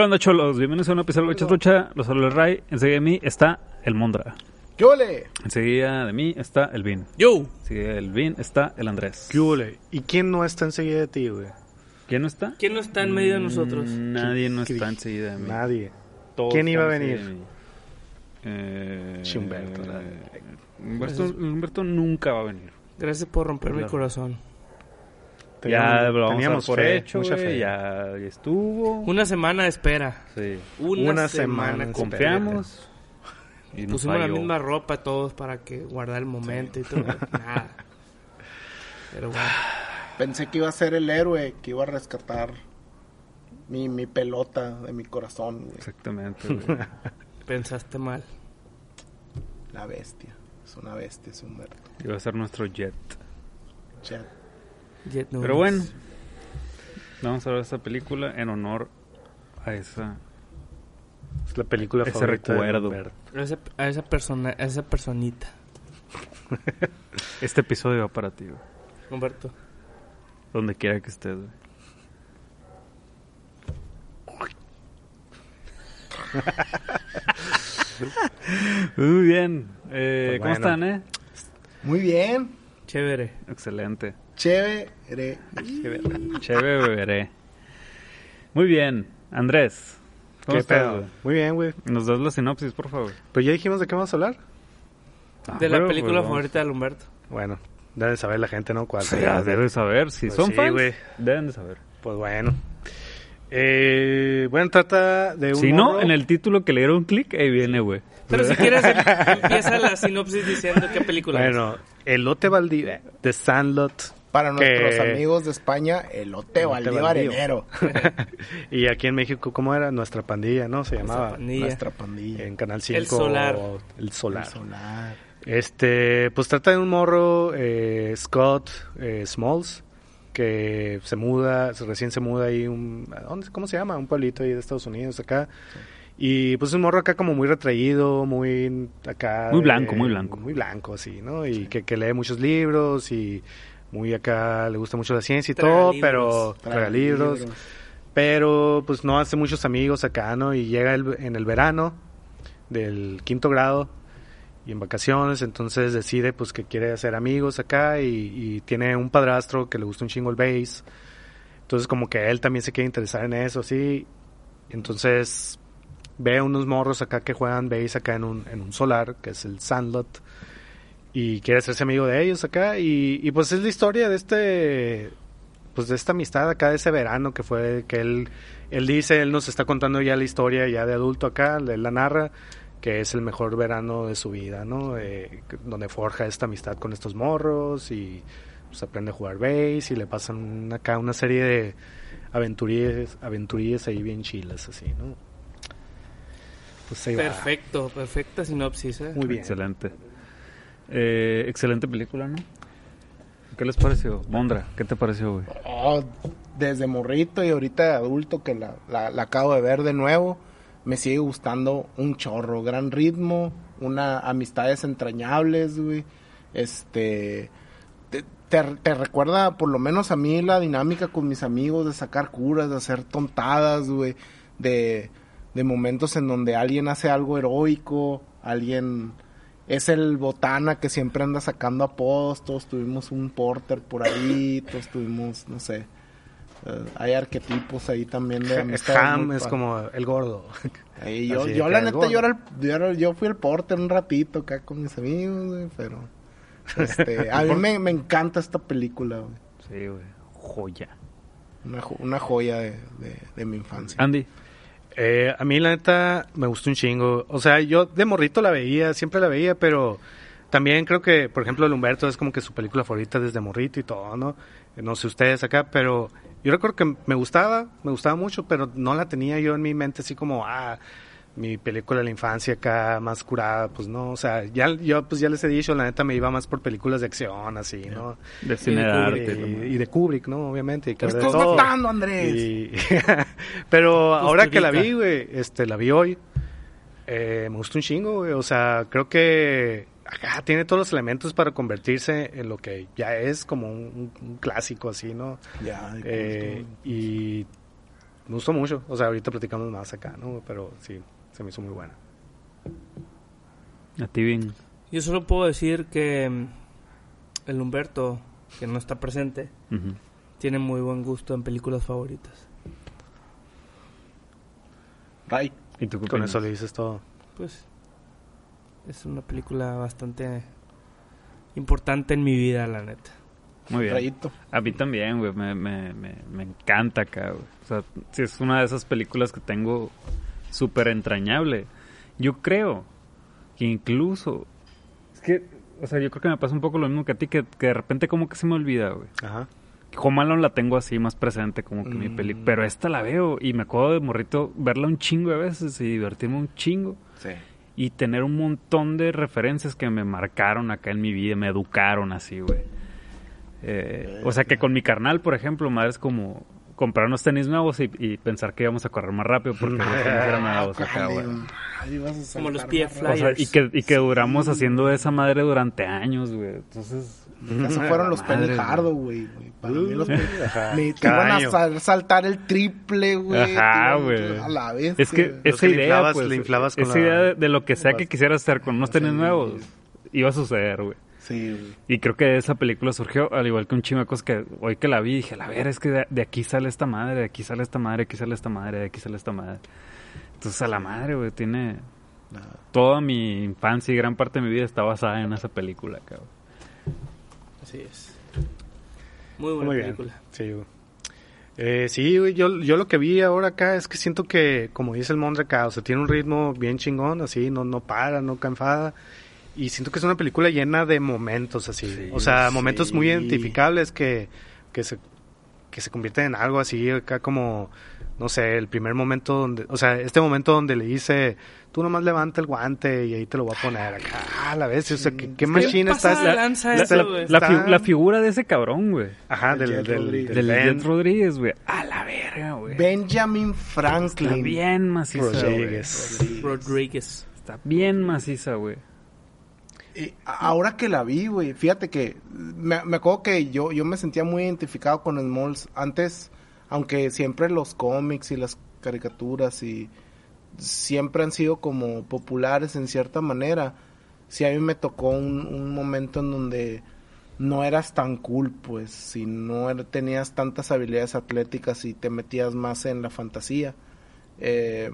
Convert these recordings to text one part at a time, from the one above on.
¿Qué onda, cholos? Bienvenidos a un episodio de Lucha Los saludos Ray. Enseguida de mí está el Mondra. ¿Qué ole? Enseguida de mí está el Vin. Yo. Enseguida del Vin está el Andrés. ¿Qué huele? ¿Y quién no está enseguida de ti, güey? ¿Quién no está? ¿Quién no está en medio de nosotros? Mm, Nadie no ¿Qué está enseguida de mí. Nadie. Todos ¿Quién iba a venir? Eh, Humberto, Humberto, Humberto nunca va a venir. Gracias por romper mi Claro. Ya lo vamos teníamos por fe, hecho, mucha fe. Ya, ya estuvo. Una semana de espera. Sí. Una, Una semana. semana. con- Confiamos. Y nos Pusimos la misma ropa todos para que guardar el momento y todo. Nada. Pero bueno. Pensé que iba a ser el héroe que iba a rescatar mi, mi pelota de mi corazón, güey. Exactamente, güey. Pensaste mal. La bestia. Es una bestia, es Humberto. Iba a ser nuestro jet. Chat. Jet Pero bueno, vamos a ver esta película en honor a esa. Es la película Ese favorita recuerdo. A esa, a esa persona, a esa personita. Este episodio va para ti, güey. Humberto. Donde quiera que estés, güey. Muy bien. Eh, Pues ¿Cómo bueno. están, eh? Muy bien. Chévere. Excelente. Chévere. Chévere, beberé. Muy bien. Andrés. ¿Cómo ¿Qué estás, pedo? güey? Muy bien, güey. Nos das la sinopsis, por favor. Pues ya dijimos de qué vamos a hablar. Ah, de la película pues, favorita de Humberto. Bueno, deben saber la gente, ¿no? ¿Cuál? Sí, deben saber. Si Pues son sí, fans, güey. deben de saber. Pues bueno. Eh, bueno, trata de un Si no, morro- en el título que le dieron clic, ahí viene, güey. Pero si quieres, em- empieza la sinopsis diciendo qué película es. Bueno, Elote Baldío, The Sandlot. Para nuestros amigos de España, elote baldío. arenero. y aquí en México, ¿cómo era? Nuestra pandilla, ¿no? Se Nuestra llamaba. pandilla. Nuestra pandilla. En Canal 5. El Solar. El Solar. El solar. Este, pues trata de un morro, eh, Scott eh, Smalls, que se muda, se- recién se muda ahí, un, ¿a dónde- ¿cómo se llama? Un pueblito ahí de Estados Unidos, acá. Y pues un morro acá como muy retraído, muy acá... Muy blanco, eh, muy blanco. Muy blanco, sí, ¿no? Y que, que lee muchos libros y muy acá, le gusta mucho la ciencia y Traga todo, libros. pero... Traga libros. Pero pues no hace muchos amigos acá, ¿no? Y llega el- en el verano del quinto grado y en vacaciones, entonces decide pues que quiere hacer amigos acá y, y tiene un padrastro que le gusta un chingo el bass. Entonces como que él también se quiere interesar en eso, sí. Entonces ve unos morros acá que juegan bass acá en un, en un solar, que es el Sandlot. Y quiere hacerse amigo de ellos acá. Y, y pues es la historia de este pues de esta amistad acá de ese verano que fue que él él dice, él nos está contando ya la historia ya de adulto acá, él la narra que es el mejor verano de su vida, ¿no? Eh, donde forja esta amistad con estos morros y pues aprende a jugar bass y le pasan acá una serie de aventurías, aventurías ahí bien chilas así, ¿no? Pues ahí va. Perfecto, perfecta sinopsis, ¿eh? Muy bien. Excelente. Eh, excelente película, ¿no? ¿Qué les pareció? Mondra, ¿qué te pareció, güey? Oh, desde morrito y ahorita de adulto que la, la, la acabo de ver de nuevo, me sigue gustando un chorro, gran ritmo, una amistades entrañables, güey. Este te, te, te recuerda por lo menos a mí la dinámica con mis amigos de sacar curas, de hacer tontadas, güey, de, de momentos en donde alguien hace algo heroico, alguien es el botana que siempre anda sacando apodos, todos tuvimos un porter por ahí, todos tuvimos, no sé, eh, hay arquetipos ahí también de amistades Ham es como el gordo. Ahí yo, yo la neta, yo, era el- yo, era- yo fui el porter un ratito acá con mis amigos, güey, pero este, a mí me, me encanta esta película, güey. Sí, güey. Joya. Una, jo- una joya de, de- de mi infancia. Andy. Eh, a mí la neta me gustó un chingo. O sea, yo de morrito la veía, siempre la veía, pero también creo que, por ejemplo, el Humberto es como que su película favorita desde morrito y todo, ¿no? Eh, No sé ustedes acá, pero yo recuerdo que me gustaba, me gustaba mucho, pero no la tenía yo en mi mente así como, ah, mi película de la infancia acá más curada, pues no, o sea, ya yo pues ya les he dicho, la neta me iba más por películas de acción, así, ¿no? De cine de de arte. Y, y de Kubrick, ¿no? Obviamente. y que ¡Me de estás todo. matando, Andrés! Y- Pero ahora que la vi, güey, este, la vi hoy, eh, me gustó un chingo, güey. O sea, creo que acá tiene todos los elementos para convertirse en lo que ya es como un, clásico, así, ¿no? Ya, Eh, culto. y me gustó mucho. O sea, ahorita platicamos más acá, ¿no? Pero sí, se me hizo muy buena. A ti, bien. Yo solo puedo decir que mm, el Humberto, que no está presente, tiene muy buen gusto en películas favoritas. Ray. ¿Y tú Con eso le dices todo. Pues es una película bastante importante en mi vida, la neta. Muy bien. Rayito. A mí también, güey. Me, me, me, me encanta acá, güey. O sea, sí es una de esas películas que tengo súper entrañable. Yo creo que incluso... Es que, o sea, yo creo que me pasa un poco lo mismo que a ti, que, que de repente como que se me olvida, güey. Ajá. Home Alone la tengo así más presente como que mi Mm. peli. Pero esta la veo y me acuerdo de morrito verla un chingo de veces y divertirme un chingo. Sí. Y tener un montón de referencias que me marcaron acá en mi vida, me educaron así, güey. Eh, o sea que con mi carnal, por ejemplo, madre es como comprar unos tenis nuevos y, y pensar que íbamos a correr más rápido porque los tenis eran nuevos acá, güey. Ahí vas a Como los pie más O sea, flyers. y que, y que duramos haciendo esa madre durante años, güey. Entonces. Esos fueron los Madre, Penny Hardo, güey. Para mí los Penny. Me te iban a sal- saltar el triple, güey. Ajá, güey. A la vez. es que esa idea, inflabas- pues, le inflabas con esa la- idea de, de lo que sea que quisieras hacer con unos tenis nuevos, iba a suceder, güey. Sí. Y creo que esa película surgió, al igual que un cosas que hoy que la vi, dije, a ver, es que de, de aquí sale esta madre, de aquí sale esta madre, de aquí sale esta madre, de aquí sale esta madre. Entonces, a la madre, güey, tiene... Nada. Toda mi infancia y gran parte de mi vida está basada en esa película, cabrón. Así es. Muy buena Muy bien. película. Sí, güey. Eh, sí, güey, yo, yo lo que vi ahora acá es que siento que, como dice el Mondre acá, o sea, tiene un ritmo bien chingón, así, no, no para, no canfada. Y siento que es una película llena de momentos, así. Sí, o sea, sí. momentos muy identificables que, que, se, que se convierten en algo así, acá como, no sé, el primer momento donde, o sea, este momento donde le dice, tú nomás levanta el guante y ahí te lo voy a poner acá, a la vez, o sea, qué, qué machine pasa está la- eso, la- güey. La, está- fi- la figura de ese cabrón, güey. Ajá, El del, del, Rodríguez. Del Ben Rodríguez, güey. A la verga, güey. Benjamin Está Franklin. bien maciza, güey. Rodríguez. Rodríguez. Está bien maciza, güey. Ahora que la vi, güey, fíjate que me, me acuerdo que yo, yo me sentía muy identificado con Smalls. Antes, aunque siempre los cómics y las caricaturas y siempre han sido como populares en cierta manera, sí a mí me tocó un, momento en donde no eras tan cool, pues, si no tenías tantas habilidades atléticas y te metías más en la fantasía. Eh,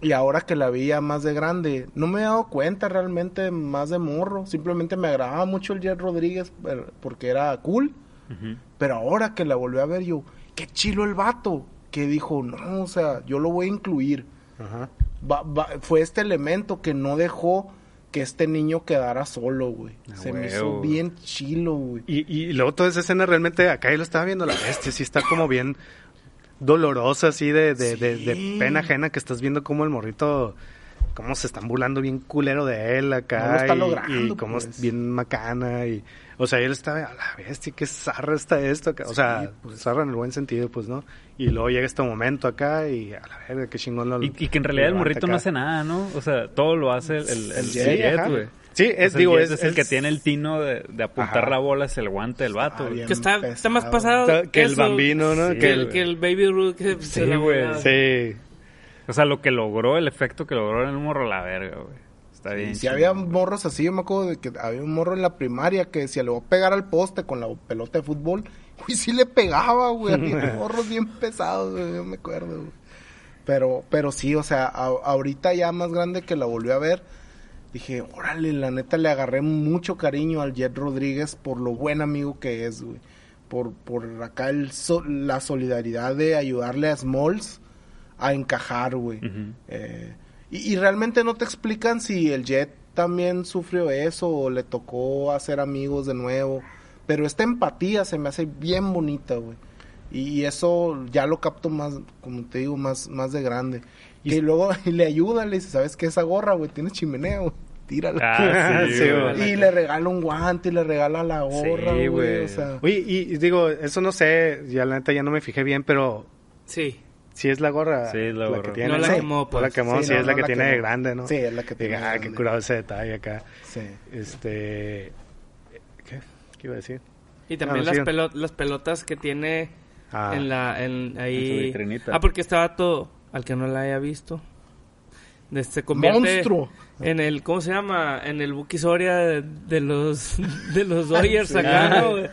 y ahora que la vi ya más de grande, no me he dado cuenta realmente más de morro. Simplemente me agradaba mucho el Jet Rodríguez porque era cool. Ujú. Pero ahora que la volví a ver yo, qué chilo el vato. Que dijo, no, o sea, yo lo voy a incluir. Ajá. Va- va- fue este elemento que no dejó que este niño quedara solo, güey. Ah, Se me hizo bien chilo, güey. Y, y luego toda esa escena realmente, acá yo lo estaba viendo la bestia, sí está como bien dolorosa, así de, de, de, de Sí. pena ajena que estás viendo como el morrito, cómo se están burlando bien culero de él acá. No lo está y, logrando, y cómo pues. es bien macana y... O sea, él estaba, a la bestia, qué zarra está esto acá. O sea, Sí, pues. zarra en el buen sentido, pues, ¿no? Y luego llega este momento acá y a la verga, qué chingón lo Y, y que en realidad el morrito no acá. hace nada, ¿no? O sea, todo lo hace el, el, el El Jet, güey. Sí, es, digo, el es, es el que es- tiene el tino de, de apuntar Ajá. la bola hacia el guante del vato. Ah, güey. Que está, está más pasado Que el eso, bambino, ¿no? Sí, Que el, güey. que el Baby Ruth. La güey. Sí. O sea, lo que logró, el efecto que logró en el morro, la verga, güey. Está bien. Si había güey. morros así, yo me acuerdo de que había un morro en la primaria que decía, le voy a pegar al poste con la pelota de fútbol. Y sí le pegaba, güey. Había morros bien pesados, güey, yo me acuerdo, güey. Pero, pero sí, o sea, a- ahorita ya más grande que la volví a ver, dije, órale, la neta le agarré mucho cariño al Jet Rodríguez por lo buen amigo que es, güey. Por, por acá el so- la solidaridad de ayudarle a Smalls a encajar, güey. Eh, y, y realmente no te explican si el Jet también sufrió eso o le tocó hacer amigos de nuevo. Pero esta empatía se me hace bien bonita, güey. Y, y eso ya lo capto más, como te digo, más, más de grande. Y- Y, luego le ayuda, le dice, ¿sabes qué? Esa gorra, güey, tiene chimenea, güey. Tírala. Ah, sí, Sí, güey. y le regala un guante y le regala la gorra, Sí, güey. O sea, Oye, y, y digo, eso no sé, ya la neta ya no me fijé bien, pero Sí. si es la gorra. Sí, es la gorra. que tiene. No la Sí. quemó, No pues. la quemó, Sí, sí, no, es la no que la tiene de grande, ¿no? Sí, es la que Diga, tiene ah, qué curado ese detalle acá. sí. Este. ¿Qué? ¿Qué iba a decir? Y también las, sí. pelo- las pelotas que tiene Ah, En la, en, En ahí. su vitrinita. Ah, porque estaba todo, al que no la haya visto, de- se convierte Monstruo. en el, ¿cómo se llama? En el Buki Soria de, de los, de los Dodgers acá, ¿no? güey?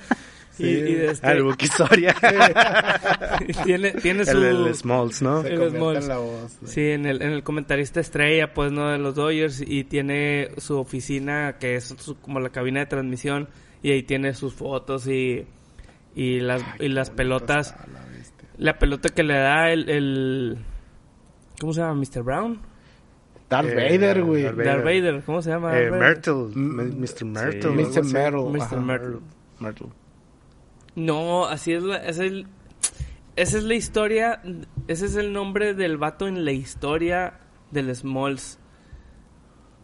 Y, y de este- Ah, el Buki Soria. tiene, tiene su... el, el Smalls, ¿no? Se El Smalls. en la voz. güey. Sí, en el, en el comentarista estrella, pues, ¿no? De los Dodgers. Y tiene su oficina, que es su- como la cabina de transmisión. Y ahí tiene sus fotos y, y las, y las pelotas. La pelota que le da el... el ¿Cómo se llama? ¿Mr. Brown? Darth Eh, Vader, güey. Darth Darth Vader. ¿Cómo se llama? Eh? Myrtle, Mm, M- Mr. Myrtle. sí. Mr. Mr. Myrtle. Myrtle. No, así es la... Es el, esa es la historia... Ese es el nombre del vato en la historia del Smalls.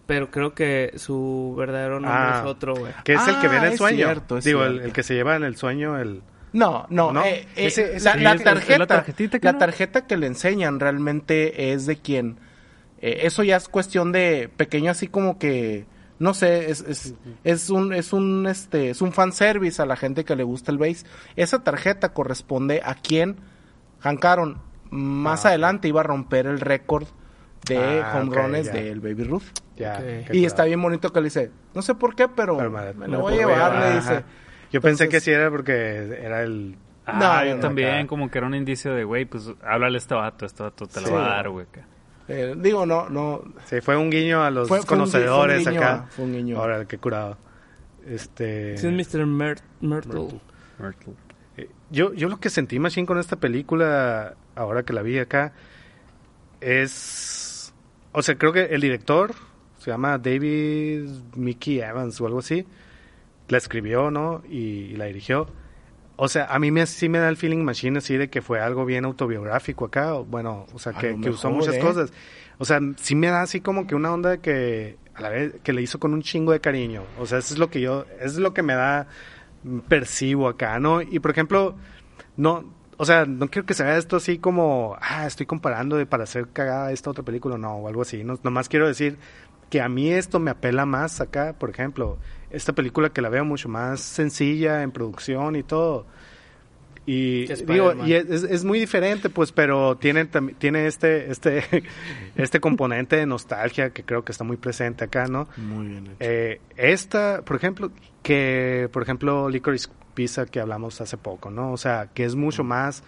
Pero creo que su verdadero nombre Ah. es otro, güey. Que es el que Ah, ve en el es sueño. cierto, es Digo, el que se lleva en el sueño, el... No, no, ¿No? eh, eh, Ese- ese- la, sí, la es- es la tarjeta, tarjetita que la no. tarjeta que le enseñan realmente es de quien, eh, eso ya es cuestión de pequeño así como que, no sé, es, es, es un, es un, este, es un fanservice a la gente que le gusta el base. Esa tarjeta corresponde a quien Hank Aaron más Ah, adelante iba a romper el récord de Ah, home ok, runs del Baby Ruth. Ya, Y está bien bonito que le dice, no sé por qué, pero, Pero me, me- lo voy a llevar, le Ajá. Yo pensé que sí era porque era el... Ah, No, yo no, también, acá. como que era un indicio de, güey, pues háblale a este vato, este vato te lo va a dar, güey. Eh, digo, no, no, Sí, fue un guiño a los Fue- fue un gui- conocedores fue un guiño, acá. fue un guiño. Ahora, qué curado. Este... Sí, es Mr. Myr- Myrtle. Myrtle. Eh, Yo, yo lo que sentí machine con esta película, ahora que la vi acá, es... O sea, creo que el director, se llama David Mickey Evans o algo así, la escribió, ¿no? Y, y la dirigió. O sea, a mí me, sí me da el feeling machine así de que fue algo bien autobiográfico acá. o Bueno, o sea, que, usó muchas ¿eh? cosas. O sea, sí me da así como que una onda que a la vez que le hizo con un chingo de cariño. O sea, eso es lo que yo, eso es lo que me da, mm, percibo acá, ¿no? Y por ejemplo, no, o sea, no quiero que se vea esto así como, ah, estoy comparando de para hacer cagada esta otra película, no, o algo así. No, nomás quiero decir que a mí esto me apela más acá, por ejemplo, esta película que la veo mucho más sencilla en producción y todo. Y digo, y es, es- es muy diferente, pues, pero tiene, tiene este, este, este componente de nostalgia que creo que está muy presente acá, ¿no? Muy bien hecho. Eh, esta, por ejemplo, que, por ejemplo, Licorice Pizza que hablamos hace poco, ¿no? O sea, que es mucho más,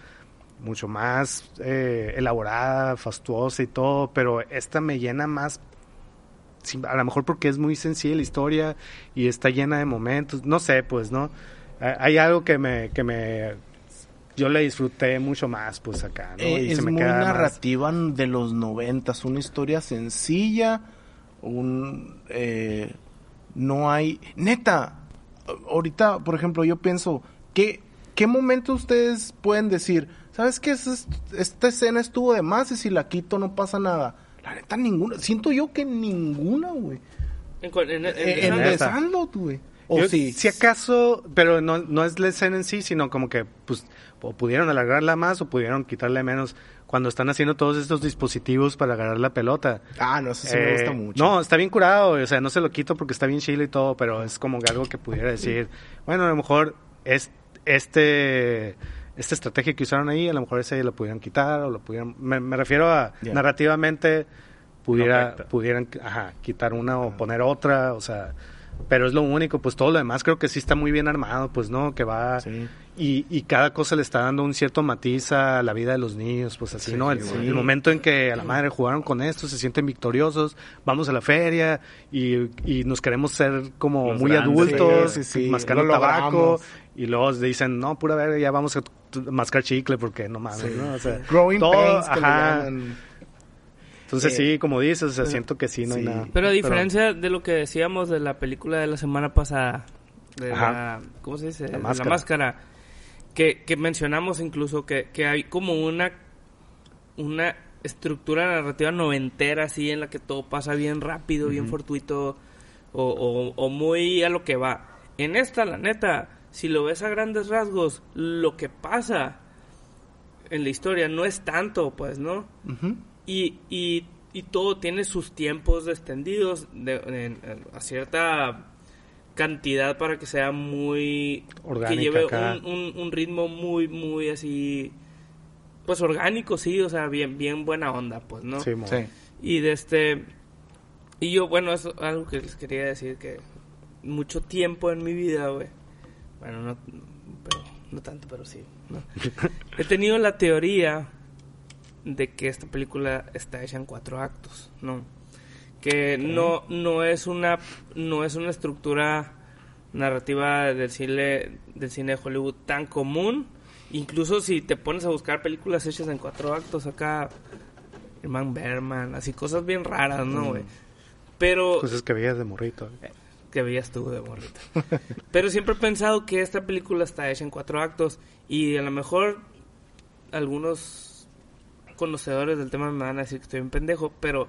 mucho más eh, elaborada, fastuosa y todo, pero esta me llena más, a lo mejor porque es muy sencilla la historia y está llena de momentos, no sé, pues, ¿no? Hay algo que me, que me, yo le disfruté mucho más, pues, acá, ¿no? Eh, Y es se me muy queda más- narrativa de los noventas, una historia sencilla, un eh, no hay neta. Ahorita, por ejemplo, yo pienso ¿qué, qué momento ustedes pueden decir, sabes qué Es- esta escena estuvo de más y si la quito no pasa nada. La neta ninguna, siento yo que ninguna, güey. En, en- en- Eh, en- En esa. The Sandlot, güey. O Yo, sí. Si acaso, pero no, no es la escena en sí, sino como que pues o pudieron alargarla más o pudieron quitarle menos cuando están haciendo todos estos dispositivos para agarrar la pelota. Ah, no, eso sí me Eh, gusta mucho. No, está bien curado, o sea, no se lo quito porque está bien chile y todo, pero es como que algo que pudiera decir, bueno, a lo mejor es este esta estrategia que usaron ahí, a lo mejor ese lo pudieran quitar o lo pudieran me, me refiero a narrativamente pudiera pudieran ajá, quitar una o poner otra, o sea, pero es lo único, pues todo lo demás creo que sí está muy bien armado, pues no, que va Sí. y, y cada cosa le está dando un cierto matiz a la vida de los niños, pues así, Sí, ¿no? El, momento en que a la madre jugaron con esto, se sienten victoriosos, vamos a la feria y, y nos queremos ser como Los muy grandes. adultos, sí, mascando tabaco y luego dicen, no, pura verga, ya vamos a mascar chicle porque no mames. ¿no? O sea, Growing todo, pains ajá. Entonces Eh, sí, como dices, o sea, siento que sí, no hay nada. Pero a diferencia de lo que decíamos de la película de la semana pasada, de Ajá. la, ¿cómo se dice? La máscara. máscara, que, que mencionamos incluso que, que hay como una, una estructura narrativa noventera así en la que todo pasa bien rápido, bien fortuito o, o- o muy a lo que va. En esta, la neta, si lo ves a grandes rasgos, lo que pasa en la historia no es tanto, pues, ¿no? Y, y, y todo tiene sus tiempos extendidos de, a cierta cantidad para que sea muy... Orgánica que lleve un, un, un ritmo muy, muy así... Pues orgánico, sí, o sea, bien, bien buena onda, pues, ¿no? Sí. Sí. Y de este... Y yo, bueno, eso algo que les quería decir, que mucho tiempo en mi vida, güey. Bueno, no, pero, no tanto, pero sí. ¿no? He tenido la teoría de que esta película está hecha en cuatro actos, ¿no? Que no, no es una no es una estructura narrativa del cine del cine de Hollywood tan común. Incluso si te pones a buscar películas hechas en cuatro actos acá, Herman Berman, así cosas bien raras, ¿no, güey? Pero Cosas que veías de morrito. que veías tú de morrito. Pero siempre he pensado que esta película está hecha en cuatro actos y a lo mejor algunos conocedores del tema me van a decir que estoy un pendejo, pero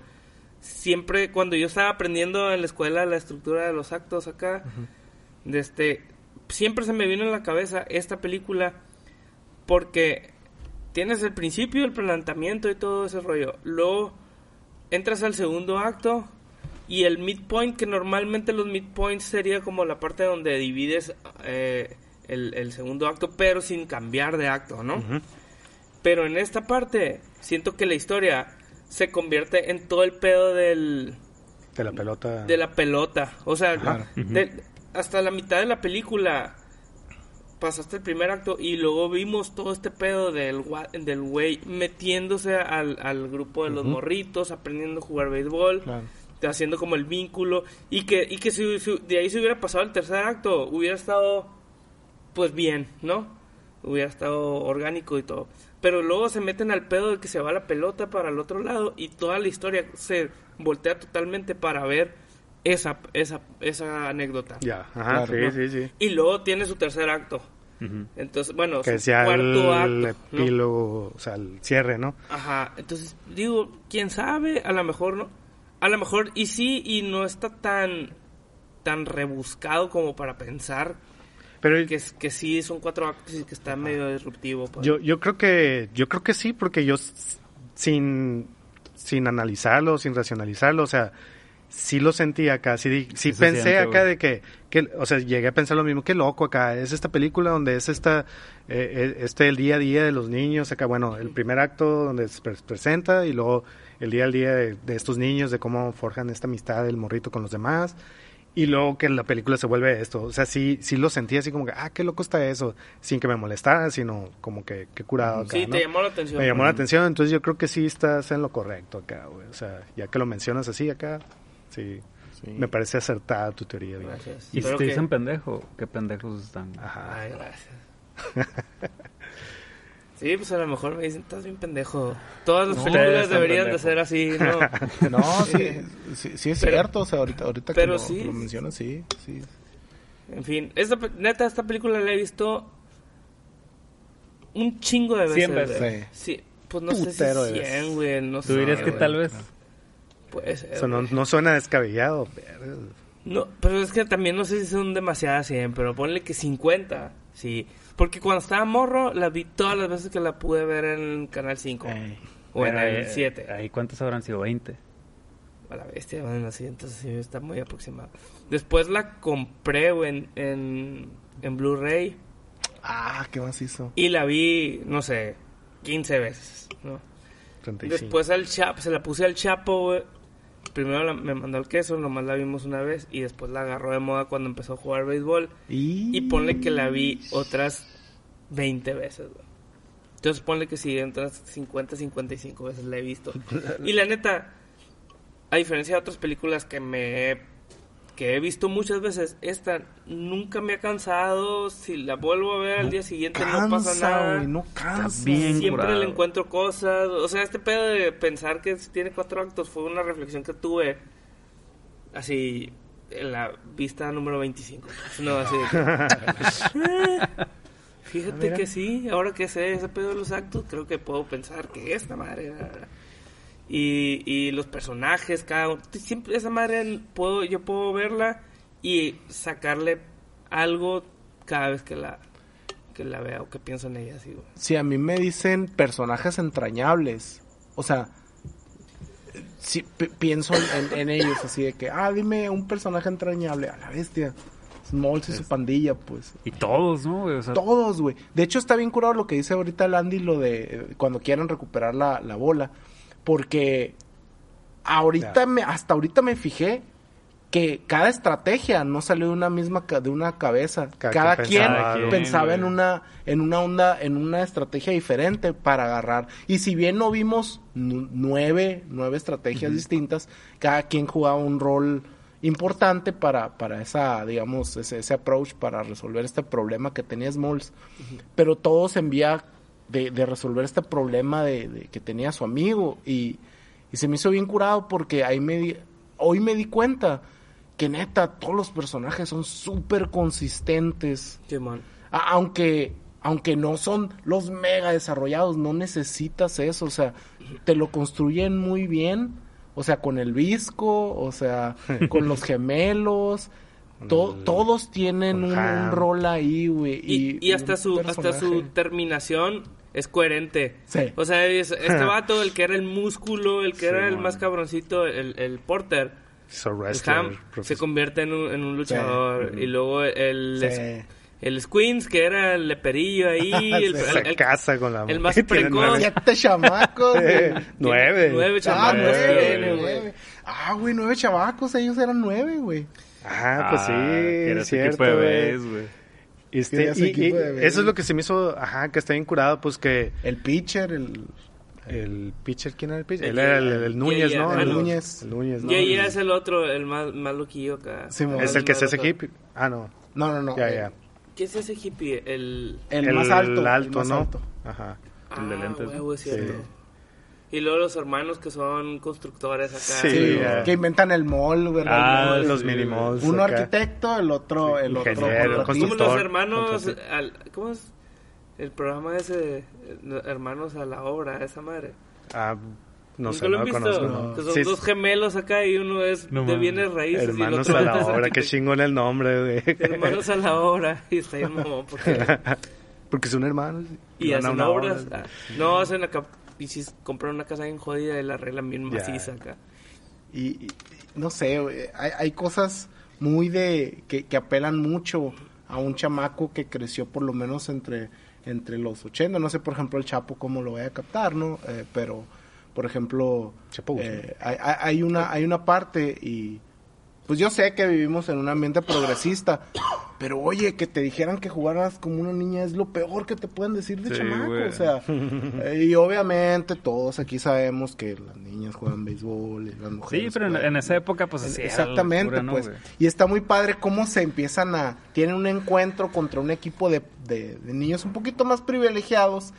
siempre cuando yo estaba aprendiendo en la escuela la estructura de los actos acá, de este, siempre se me vino en la cabeza esta película porque tienes el principio, el planteamiento y todo ese rollo. Luego entras al segundo acto y el midpoint, que normalmente los midpoints sería como la parte donde divides eh, el, el segundo acto, pero sin cambiar de acto, ¿no? Pero en esta parte siento que la historia se convierte en todo el pedo del, De la pelota. de la pelota. O sea, Claro. de- hasta la mitad de la película pasaste el primer acto y luego vimos todo este pedo del del güey metiéndose al, al grupo de los morritos, aprendiendo a jugar béisbol, Claro. haciendo como el vínculo y que y que si, si de ahí se hubiera pasado el tercer acto, hubiera estado pues bien, ¿no? Hubiera estado orgánico y todo. Pero luego se meten al pedo de que se va la pelota para el otro lado y toda la historia se voltea totalmente para ver esa, esa, esa anécdota. Ya, ajá, Claro, sí, ¿no? sí, sí. Y luego tiene su tercer acto. Ujú. Entonces, bueno, Que su decía cuarto el acto. ¿no? epílogo, o sea, el cierre, ¿no? Ajá, entonces digo, quién sabe, a lo mejor no. A lo mejor y sí y no está tan tan rebuscado como para pensar Pero que es- que sí son cuatro actos y que está medio disruptivo. pues. yo, yo creo que, yo creo que sí, porque yo sin, sin analizarlo, sin racionalizarlo, o sea, sí lo sentí acá, sí, sí pensé siente, acá güey. de que, que, o sea, llegué a pensar lo mismo, qué loco acá, es esta película donde es esta, eh, eh, este el día a día de los niños, acá, bueno, el primer acto donde se pre- presenta y luego el día al día de, de estos niños, de cómo forjan esta amistad del morrito con los demás. Y luego que la película se vuelve esto. O sea, sí, sí lo sentí así como que, ah, qué loco está eso. Sin que me molestara, sino como que, qué curado acá, sí, ¿no? te llamó la atención. Me llamó la atención, entonces yo creo que sí estás en lo correcto acá, güey. O sea, ya que lo mencionas así acá, sí, Sí. me parece acertada tu teoría, güey. Gracias. Y si te que- dicen pendejo, qué pendejos están. Ajá. Ay, gracias. Sí, pues a lo mejor me dicen, estás bien pendejo. Todas las No, películas deberían de pendejos. ser así, ¿no? No, sí, sí, sí es Pero- cierto, o sea, ahorita, ahorita que lo, sí. que lo mencionas, sí, sí. En fin, esta, neta, esta película la he visto un chingo de veces. Cien güey. veces. Sí, pues no Putero sé de si veces. 100, güey, no sé. ¿Tú dirías que güey. tal vez? Puede ser, Eso no, no suena descabellado, pero... No, pero es que también no sé si son demasiadas 100, pero ponle que 50, sí. Porque cuando estaba morro, la vi todas las veces que la pude ver en Canal 5. Ey. o en el eh, 7. Ahí cuántos habrán sido? 20. A la bestia, bueno, así, entonces sí, está muy aproximado. Después la compré güey, en, en, en Blu-ray Ah, qué macizo. y la vi, no sé, 15 veces, ¿no? 35. Después al Chapo, se la puse al Chapo, güey. Primero la- me mandó el queso, nomás la vimos una vez y después la agarró de moda cuando empezó a jugar béisbol. Y, Y ponle que la vi otras 20 veces, güey. Entonces ponle que sí, otras 50, 55 veces la he visto. Y la neta, a diferencia de otras películas que me he, que he visto muchas veces, esta nunca me ha cansado. Si la vuelvo a ver al día siguiente no pasa nada. güey, no cansa. bien Siempre curado. le encuentro cosas. O sea, este pedo de pensar que tiene cuatro actos fue una reflexión que tuve así en la vista número 25. No, así de "Eh, Fíjate que sí, ahora que sé ese pedo de los actos, creo que puedo pensar que esta madre era- y, y los personajes, cada uno, siempre esa madre puedo, yo puedo verla y sacarle algo cada vez que la que la vea o que pienso en ella. Si a mí me dicen personajes entrañables, o sea, si pienso en, en ellos así de que, ah, dime un personaje entrañable, a la bestia. Smalls y su pandilla, pues. Y todos, ¿no? güey? O sea, Todos, güey. De hecho, está bien curado lo que dice ahorita Landy, lo de eh, cuando quieren recuperar la, la bola. Porque ahorita, me, hasta ahorita me fijé que cada estrategia no salió de una misma, de una cabeza. Cada Cada, quien pensaba en una, en una onda, en una estrategia diferente para agarrar. Y si bien no vimos nu- nueve, nueve estrategias distintas, cada quien jugaba un rol importante para, para esa, digamos, ese, ese approach para resolver este problema que tenía Smalls. Pero todo se envía de, de resolver este problema de, de que tenía su amigo. Y, y se me hizo bien curado porque ahí me di- hoy me di cuenta que neta, todos los personajes son súper consistentes. Man. A- aunque aunque no son los mega desarrollados, no necesitas eso, o sea, te lo construyen muy bien, o sea, con el visco, o sea, con los gemelos, to- el- todos tienen un, rol ahí, güey. Y, y hasta su hasta su terminación es coherente. Sí. O sea, es- este vato, el que era el músculo, el que era el más cabroncito, el, el Porter, el Ham, se convierte en un, en un luchador. Ujú. Y luego el, Sí. el Squeens, que era el leperillo ahí, el, Se el- se el- casa con la el más nueve- Siete chamacos, güey. nueve. nueve Ah, chamacos nueve, tiene, güey. nueve. Ah, güey, nueve chavacos, ellos eran nueve, güey. Ah, pues sí, que era cierto, de bebés, güey. Este, y- y eso es lo que se me hizo, ajá, que está bien curado, pues que El pitcher, el... el pitcher, ¿quién era el pitcher? El- Él era el, el- el Núñez, Yeah, ¿no? yeah, El ah. Núñez. El Núñez, ¿no? Y El- es el otro, el más, más loquillo acá. Simón. es el que es ese Más- hippie. Ah, no. No, no, no. Ya, ya. ¿Qué es ese hippie? El... El, más alto. el alto, más ¿no? alto. Ajá. El de Ah, lentes, huevo, es cierto. Sí. Y luego los hermanos que son constructores acá. Sí, que inventan el mall, ¿verdad? Ah, El mall. Los sí, mini malls Uno acá. arquitecto, el otro, el otro Ingeniero. Como constructor. los hermanos... Al- ¿Cómo es? El programa ese, hermanos a la obra, esa madre. Ah, no ¿Nunca sé, lo no han lo visto? conozco. no. Que son Sí, dos gemelos acá y uno es No de bienes raíces y el hermanos otro a la obra, qué chingón el nombre, güey. Hermanos a la obra. Y está bien mamón, porque... Porque son hermanos. Y hacen obras. obra. ah, no, hacen acá... Y si compran una casa bien jodida y la arreglan bien maciza acá. Y, y- no sé, hay, hay cosas muy de... Que, que apelan mucho a un chamaco que creció por lo menos entre, entre los 80. No sé, por ejemplo, el Chapo cómo lo voy a captar, ¿no? Eh, pero, por ejemplo... Chapo eh, hay- hay una, hay una parte y... Pues yo sé que vivimos en un ambiente progresista, pero oye, que te dijeran que jugaras como una niña es lo peor que te pueden decir de Sí, chamaco, güey. o sea, y obviamente todos aquí sabemos que las niñas juegan béisbol y las Sí, mujeres pero en, juegan- en esa época, pues así era Exactamente, locura, ¿no, pues. güey? Y está muy padre cómo se empiezan a... Tienen un encuentro contra un equipo de, de- de niños un poquito más privilegiados.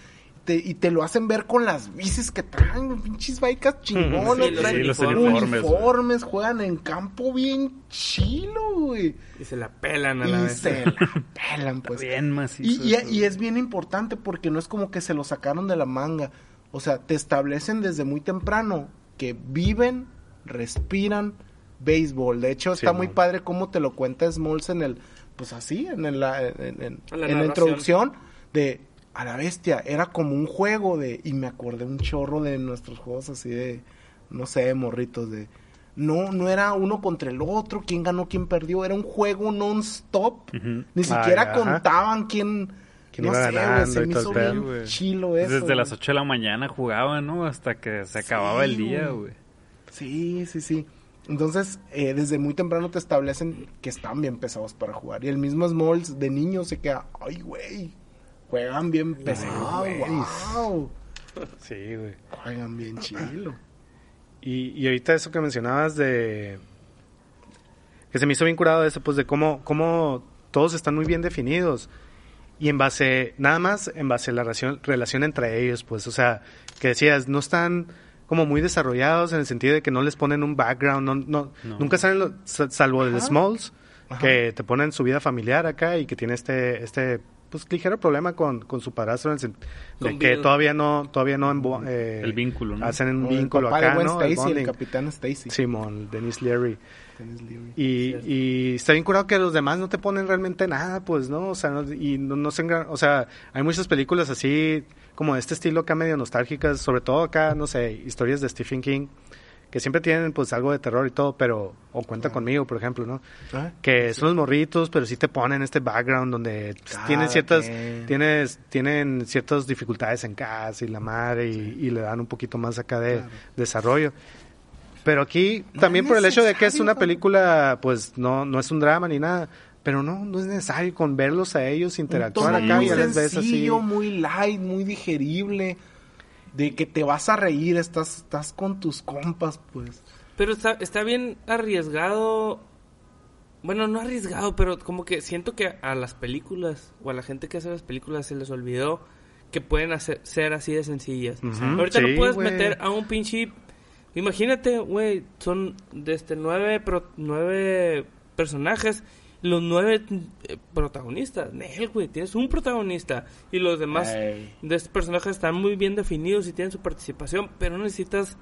Te- y te lo hacen ver con las bicis que traen, pinches bikes chingonas. Sí, los traen los uniformes, uniformes, juegan en campo bien chilo, güey. Y se la pelan a la Y vez. se la pelan, pues. Bien Y, macizo. y- y es bien importante porque no es como que se lo sacaron de la manga. O sea, te establecen desde muy temprano que viven, respiran béisbol. De hecho, está muy padre cómo te lo cuenta Smalls en el, pues así, en, el- la, en, en- En la en la introducción de a la bestia. Era como un juego de, y me acordé un chorro de nuestros juegos así de, no sé, morritos de... No, no era uno contra el otro, quién ganó, quién perdió, era un juego non-stop. Ni Ah, siquiera contaban quién, Quién no iba sé, güey, ganando se y me hizo bien chilo eso. Desde las 8 de la mañana jugaban, ¿no? Hasta que se acababa Sí, el día, güey. güey. Sí, sí, sí. Entonces, eh, desde muy temprano te establecen que están bien pesados para jugar. Y el mismo Smalls de niño se queda, ay, güey, juegan bien pesado, wow. Sí, güey. Juegan bien chilo. Y, y ahorita eso que mencionabas de... Que se me hizo bien curado eso, pues de cómo, cómo todos están muy bien definidos. Y en base, nada más en base a la relación, relación entre ellos, pues, o sea, que decías, no están como muy desarrollados en el sentido de que no les ponen un background, no, no, No. nunca salen, lo- sa- salvo Ajá. Smalls, Ajá. que te ponen su vida familiar acá y que tiene este, este pues ligero problema con, con su padrastro en el de que todavía no, todavía no eh, El vínculo, ¿no? hacen un O el vínculo papá de acá, Gwen ¿no? Stacy, el, capitán Stacy. Simón, Dennis Leary. Dennis Leary. Y, y está bien curado que los demás no te ponen realmente nada, pues, ¿no? O sea, no, y no, no se engra- o sea, hay muchas películas así, como de este estilo acá medio nostálgicas, sobre todo acá, no sé, historias de Stephen King, que siempre tienen pues algo de terror y todo, pero, o cuenta conmigo, por ejemplo, ¿no? Ah, Que son los morritos, pero sí te ponen este background donde pues, Cada tienen ciertas, tienes, tienen ciertas dificultades en casa y la madre y, y le dan un poquito más acá de Claro. desarrollo. Pero aquí No también por el hecho de que es una película, pues no, no es un drama ni nada. Pero no, no es necesario con verlos a ellos interactuar acá muy y ya les ves así. sencillo, muy light, muy digerible. De que te vas a reír, estás, estás con tus compas, pues. Pero está, está bien arriesgado. Bueno, no arriesgado, pero como que siento que a las películas o a la gente que hace las películas se les olvidó que pueden hacer, ser así de sencillas. Ahorita sí, no puedes meter a un pinche... Imagínate, güey, son de este nueve, pro- nueve personajes, los nueve eh, protagonistas. Nel, güey, tienes un protagonista y los demás de estos personajes están muy bien definidos y tienen su participación, pero no necesitas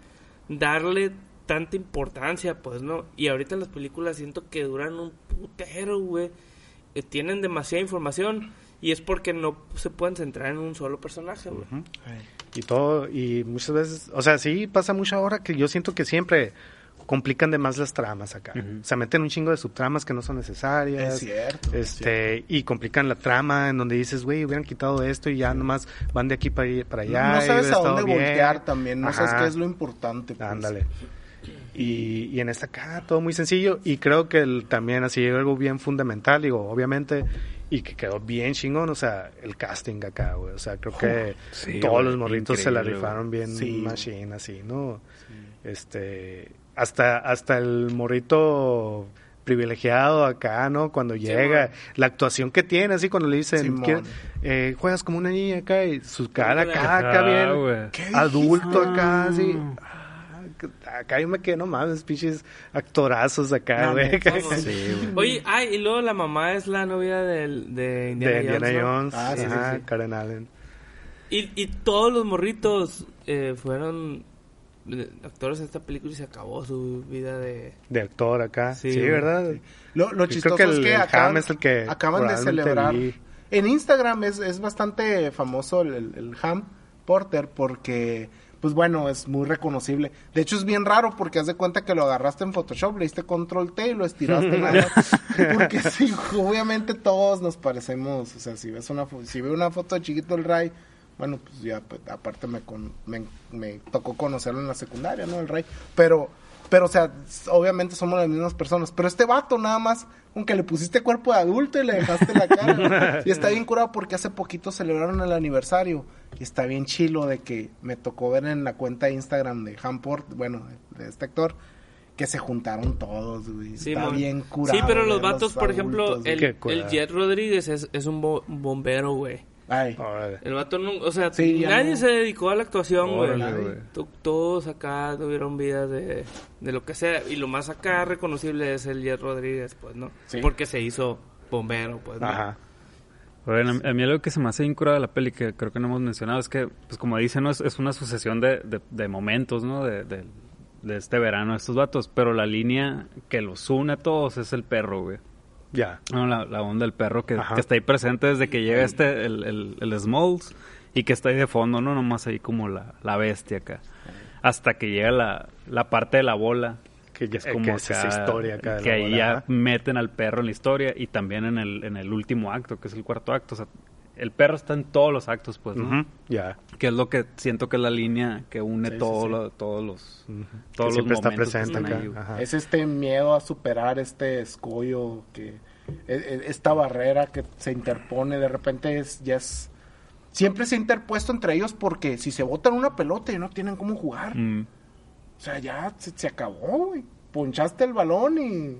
darle tanta importancia, pues no. Y ahorita las películas siento que duran un putero, güey. Eh, tienen demasiada información y es porque no se pueden centrar en un solo personaje, güey. y todo y muchas veces o sea sí pasa mucho ahora que yo siento que siempre complican de más las tramas acá Ujú. o sea meten un chingo de subtramas que no son necesarias Es cierto. es este y complican la trama en donde dices güey hubieran quitado esto y ya nomás van de aquí para, para allá no sabes a dónde bien. voltear también, no sabes Ajá. qué es lo importante. pues. Ándale. Y, y en esta acá todo muy sencillo y creo que el- también así algo bien fundamental, digo, obviamente, y que quedó bien chingón, o sea, el casting acá, güey, o sea, creo que sí, todos güey, los morritos se la rifaron bien Sí, machine, así, ¿no? Este, hasta, hasta el morrito privilegiado acá, ¿no? Cuando llega, la actuación que tiene, así cuando le dicen, Simón. "¿Quieres- eh, juegas como una niña acá y su cara acá, acá bien, güey. ¿Qué adulto acá, así. Ah. Ah, Acá yo me quedé, no mames, pinches actorazos acá, güey. De. Sí, güey. Oye, ay, y luego la mamá es la novia del, de Indiana, Indiana Jones, ¿no? Jones, Ah, sí, sí, ajá, sí. Karen Allen. Y, y todos los morritos eh, fueron actores en esta película y se acabó su vida de... De actor acá. Sí, Sí. ¿verdad? Lo, lo Yo chistoso creo que es que el acaban, Ham es el que acaban de celebrar. vi. En Instagram es, es bastante famoso el, el- el Ham Porter porque, pues bueno, es muy reconocible. De hecho, es bien raro porque haz de cuenta que lo agarraste en Photoshop, le diste control T y lo estiraste nada. Porque sí, obviamente todos nos parecemos. O sea, si ves una, si veo una foto de chiquito el Ray. Bueno, pues ya, pues, aparte me, con- me, me tocó conocerlo en la secundaria, ¿no? El Ray. Pero, pero, o sea, obviamente somos las mismas personas. Pero este vato nada más, aunque le pusiste cuerpo de adulto y le dejaste la cara. y está bien curado porque hace poquito celebraron el aniversario. Y está bien chilo de que me tocó ver en la cuenta de Instagram de Hamport, bueno, de, de este actor, que se juntaron todos, güey. Sí, está bien curado. Sí, pero los vatos, por ejemplo, adultos, el. Jet Rodríguez es, es un bo- bombero, güey. Ay. El vato no, o sea, Sí, nadie no. se dedicó a la actuación, güey. Todos acá tuvieron vidas de, de lo que sea. Y lo más acá reconocible es el Jet Rodríguez, pues, ¿no? Sí. Porque se hizo bombero, pues, ¿no? Ajá. Bueno, a mí algo que se me hace incurado de la peli que creo que no hemos mencionado es que, pues como dicen, ¿no? es, es una sucesión de, de, de momentos, ¿no? De, de, de este verano estos vatos, pero la línea que los une a todos es el perro, güey. Ya. No, la, la onda del perro que, que está ahí presente desde que llega este, el, el, el Smalls, y que está ahí de fondo, ¿no? Nomás ahí como la, la bestia acá. Hasta que llega la, la parte de la bola, que ya es como que es esa historia acá que ahí bola, ya meten al perro en la historia y también en el, en el último acto, que es el cuarto acto. O sea, el perro está en todos los actos, pues, ¿no? Ya. Que es lo que siento que es la línea que une Sí, sí, todo sí. lo- todos los Ujú. todos Que los está que presente están acá. ahí. Es este miedo a superar este escollo que e- e- esta barrera que se interpone de repente es ya es siempre se ha interpuesto entre ellos porque si se botan una pelota y no tienen cómo jugar, Mm. o sea, ya se, se acabó, güey. Ponchaste el balón y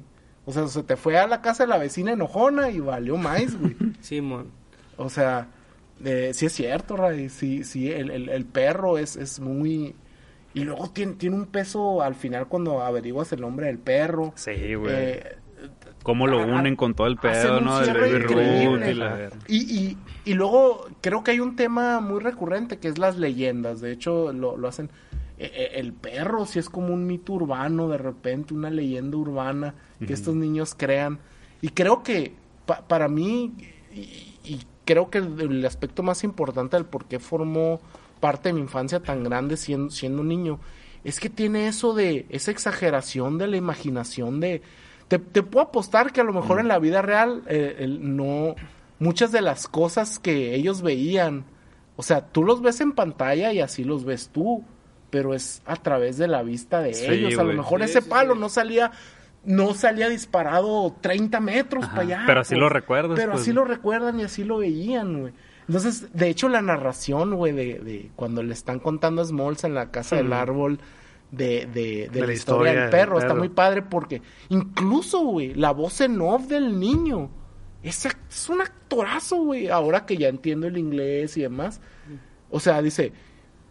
o sea, se te fue a la casa de la vecina enojona y valió más, güey. Simón. O sea, eh, sí es cierto, Ray. Sí, sí, el, el, el perro es, es muy... Y luego tiene, tiene un peso al final cuando averiguas el nombre del perro. Sí, güey. Eh, Cómo lo unen con todo el pedo, ¿no? Del Baby y la y, y, y luego creo que hay un tema muy recurrente que es las leyendas. De hecho, lo, lo hacen... eh, eh, el perro si es como un mito urbano de repente, una leyenda urbana que estos niños crean. Y creo que pa- para mí, creo que el, el aspecto más importante del por qué formó parte de mi infancia tan grande siendo, siendo un niño, es que tiene eso de, esa exageración de la imaginación de... Te, te puedo apostar que a lo mejor en la vida real eh, el- no... Muchas de las cosas que ellos veían, o sea, tú los ves en pantalla y así los ves tú, pero es a través de la vista de Sí, ellos. A lo mejor Sí, ese sí, palo no salía... No salía disparado 30 metros Ajá, para allá. pero así pues. lo recuerdas, Pero pues. así lo recuerdan y así lo veían, güey. Entonces, de hecho, la narración, güey, de, de cuando le están contando a Smalls en la casa del árbol de, de, de De la, la historia historia del perro, está muy padre porque incluso, güey, la voz en off del niño es, es un actorazo, güey, ahora que ya entiendo el inglés y demás. O sea, dice,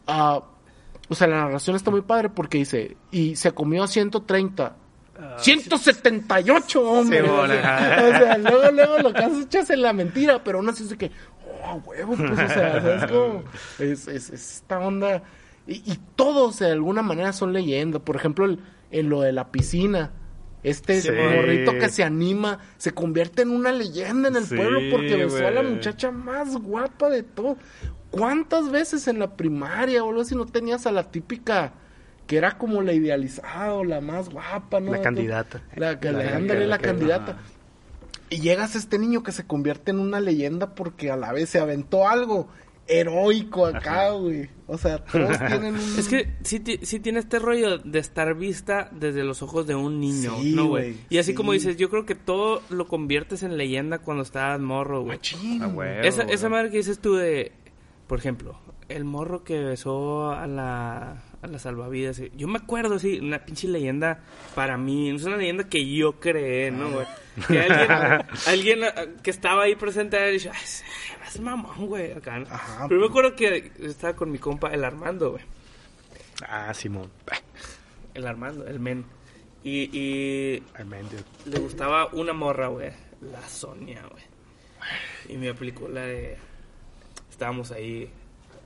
ah, o sea, la narración está muy padre porque dice, y se comió 130. 178, hombre. Sí, o, bueno, sea, ajá. o sea, luego, luego lo que haces echas en la mentira, pero aún así dice que, oh, huevo, pues, o sea, es como, es, es- es esta onda. Y, y todos de alguna manera son leyendas. Por ejemplo, el- en lo de la piscina. Este Sí. morrito que se anima se convierte en una leyenda en el Sí, pueblo porque besó a la muchacha más guapa de todo. ¿Cuántas veces en la primaria o algo así no tenías a la típica que era como la idealizada o la más guapa, ¿no? La candidata. La, que La- le- ándale, la- candidata. Y llegas a este niño que se convierte en una leyenda porque a la vez se aventó algo heroico acá, güey. O sea, todos tienen un... Es que sí, sí tiene este rollo de estar vista desde los ojos de un niño, Sí, ¿no, güey? Y así sí. como dices, yo creo que todo lo conviertes en leyenda cuando estás morro, güey. Ah, güey. Esa, güey. esa madre que dices tú de, por ejemplo, el morro que besó a la, a la salvavidas. Yo me acuerdo, sí, una pinche leyenda para mí. Es una leyenda que yo creé, ¿no, güey? Que alguien, alguien ah, que estaba ahí presente ay, sí, vas mamón, güey, acá. ¿no? Ajá, Pero me acuerdo que estaba con mi compa, el Armando, güey. Ah, Simón. El Armando, el men. Y, y man, dude. le gustaba una morra, güey. La Sonia, güey. Y me aplicó la de... Estábamos ahí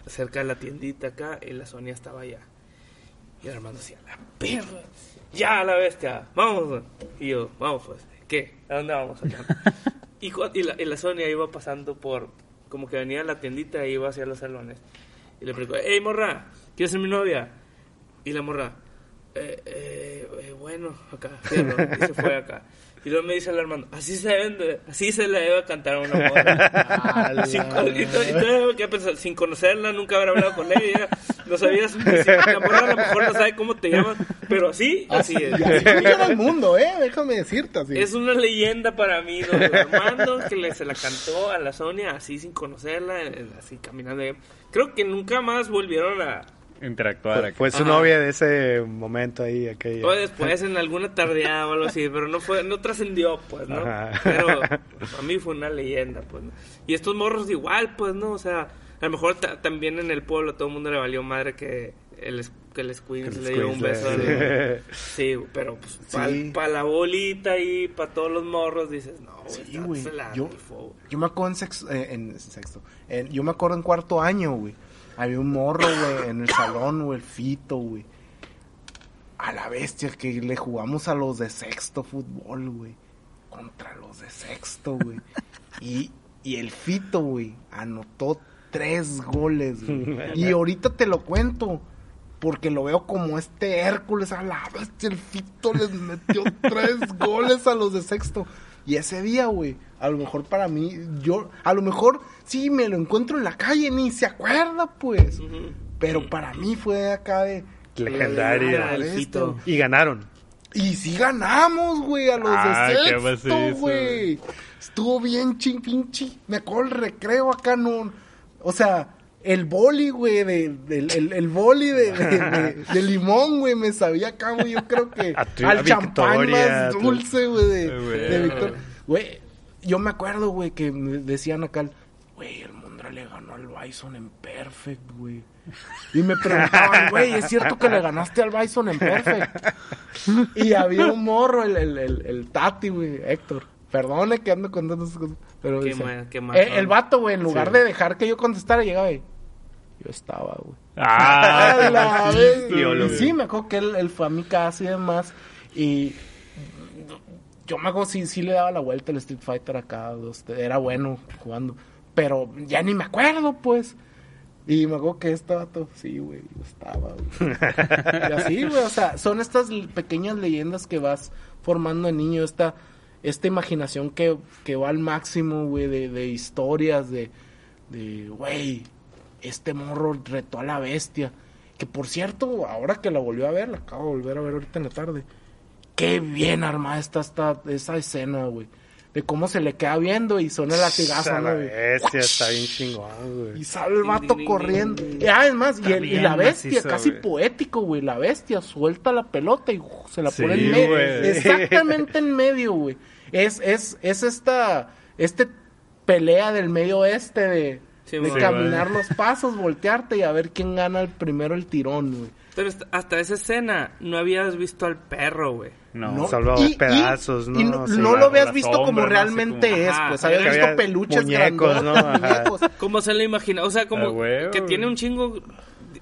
cerca de la tiendita acá y la Sonia estaba allá. Y el Armando decía, la perra. Ya, la bestia. Vamos. güey". Y yo, vamos pues. ¿Qué? ¿A dónde vamos? Acá? y, y, la, y la Sonia iba pasando por... Como que venía a la tiendita e iba hacia los salones. Y le preguntó, hey, morra, ¿quieres ser mi novia? Y la morra, eh, eh, eh, bueno, acá, fierro. Y se fue acá. Y luego me dice el Armando, así se deben de- así se le debe cantar a una morra. sin, y to- y todavía me quedé pensando, sin conocerla, nunca haber hablado con ella, no sabías, si la morra a lo mejor no sabe cómo te llamas, pero así, así es. El mundo, ¿eh? Déjame decirte así. Es una leyenda para mí, don Armando, que le, se la cantó a la Sonia así sin conocerla, eh, así caminando. Creo que nunca más volvieron a... Interactuar Fue, fue su Ajá. novia de ese momento ahí, aquella. O después en alguna tardeada o algo así, pero no fue, no trascendió, pues, ¿no? Ajá. Pero a mí fue una leyenda, pues. ¿no? Y estos morros igual, pues, ¿no? O sea, a lo mejor ta- también en el pueblo todo el mundo le valió madre que el, que el Squeeze Que el le dio un beso. al- Sí, pero pues para Sí. la bolita y para todos los morros dices, no, güey, Sí, güey. se la Yo, yo me acuerdo en sexto, eh, en sexto. en- yo me acuerdo en cuarto año, güey. Había un morro, güey, en el salón, güey, el fito, güey. A la bestia que le jugamos a los de sexto fútbol, güey. Contra los de sexto, güey. Y, y el fito, güey, anotó tres goles, güey. Y ahorita te lo cuento. Porque lo veo como este Hércules a la bestia. El Fito les metió tres goles a los de sexto. Y ese día, güey, a lo mejor para mí, yo, a lo mejor sí me lo encuentro en la calle, ni se acuerda, pues. Pero para mí fue acá de. Legendaria. Fito. Y ganaron. Y sí ganamos, güey, a los Ah, de sexto, güey. Estuvo bien ching pinche. Me acuerdo el recreo acá, no. O sea, el boli, güey, de, del- el, el boli de, de, de- de limón, güey, me sabía acá, güey. Yo creo que al champán Victoria, más dulce, güey, de, güey. de Victoria. Güey, yo me acuerdo, güey, que me decían acá, güey, el Mondra le ganó al Bison en Perfect, güey. Y me preguntaban, güey, ¿es cierto que le ganaste al Bison en Perfect? Y había un morro, el, el, el, el Tati, güey, Héctor. Perdone que ando contando esas cosas. Pero Qué dice, ma- qué eh, el vato, güey, en lugar Sí. de dejar que yo contestara, llegaba y yo estaba, güey. Ah, la sí, vez. me acuerdo que él, él fue a mi casa y demás. Y yo me acuerdo, sí, sí le daba la vuelta al Street Fighter acá. dos- Era bueno jugando. Pero ya ni me acuerdo, pues. Y me acuerdo que este vato, sí, güey, yo estaba, güey. y así, güey, o sea, son estas pequeñas leyendas que vas formando en niño, esta, esta imaginación que, que va al máximo, güey, de, de historias, de, de, güey, este morro retó a la bestia. Que por cierto, ahora que la volvió a ver, la acabo de volver a ver ahorita en la tarde. Qué bien armada está esta, esa escena, güey. De cómo se le queda viendo y suena el latigazo, A ¿no, la güey? bestia, está bien chingón, Y güey. sale el Ding, vato ding, ding, corriendo. Y además, y, Está el- y la bestia, macizo, casi güey. poético, güey. La bestia suelta la pelota y uf, se la Sí, pone en medio. güey. Exactamente en medio, güey. Es, es, es esta, este pelea del medio oeste de, Sí, de caminar los pasos, voltearte y a ver quién gana el primero el tirón, güey. Pero hasta- esa escena no habías visto al perro, güey. No. No, Solo y- pedazos, y- ¿no? y no, Sí, no lo habías visto sombra, como realmente como- es, Ajá, pues habías visto había peluches muñecos, ¿no? grandotes, Ajá. muñecos. ¿Cómo se lo imagina? O sea, como Ah, que tiene un chingo.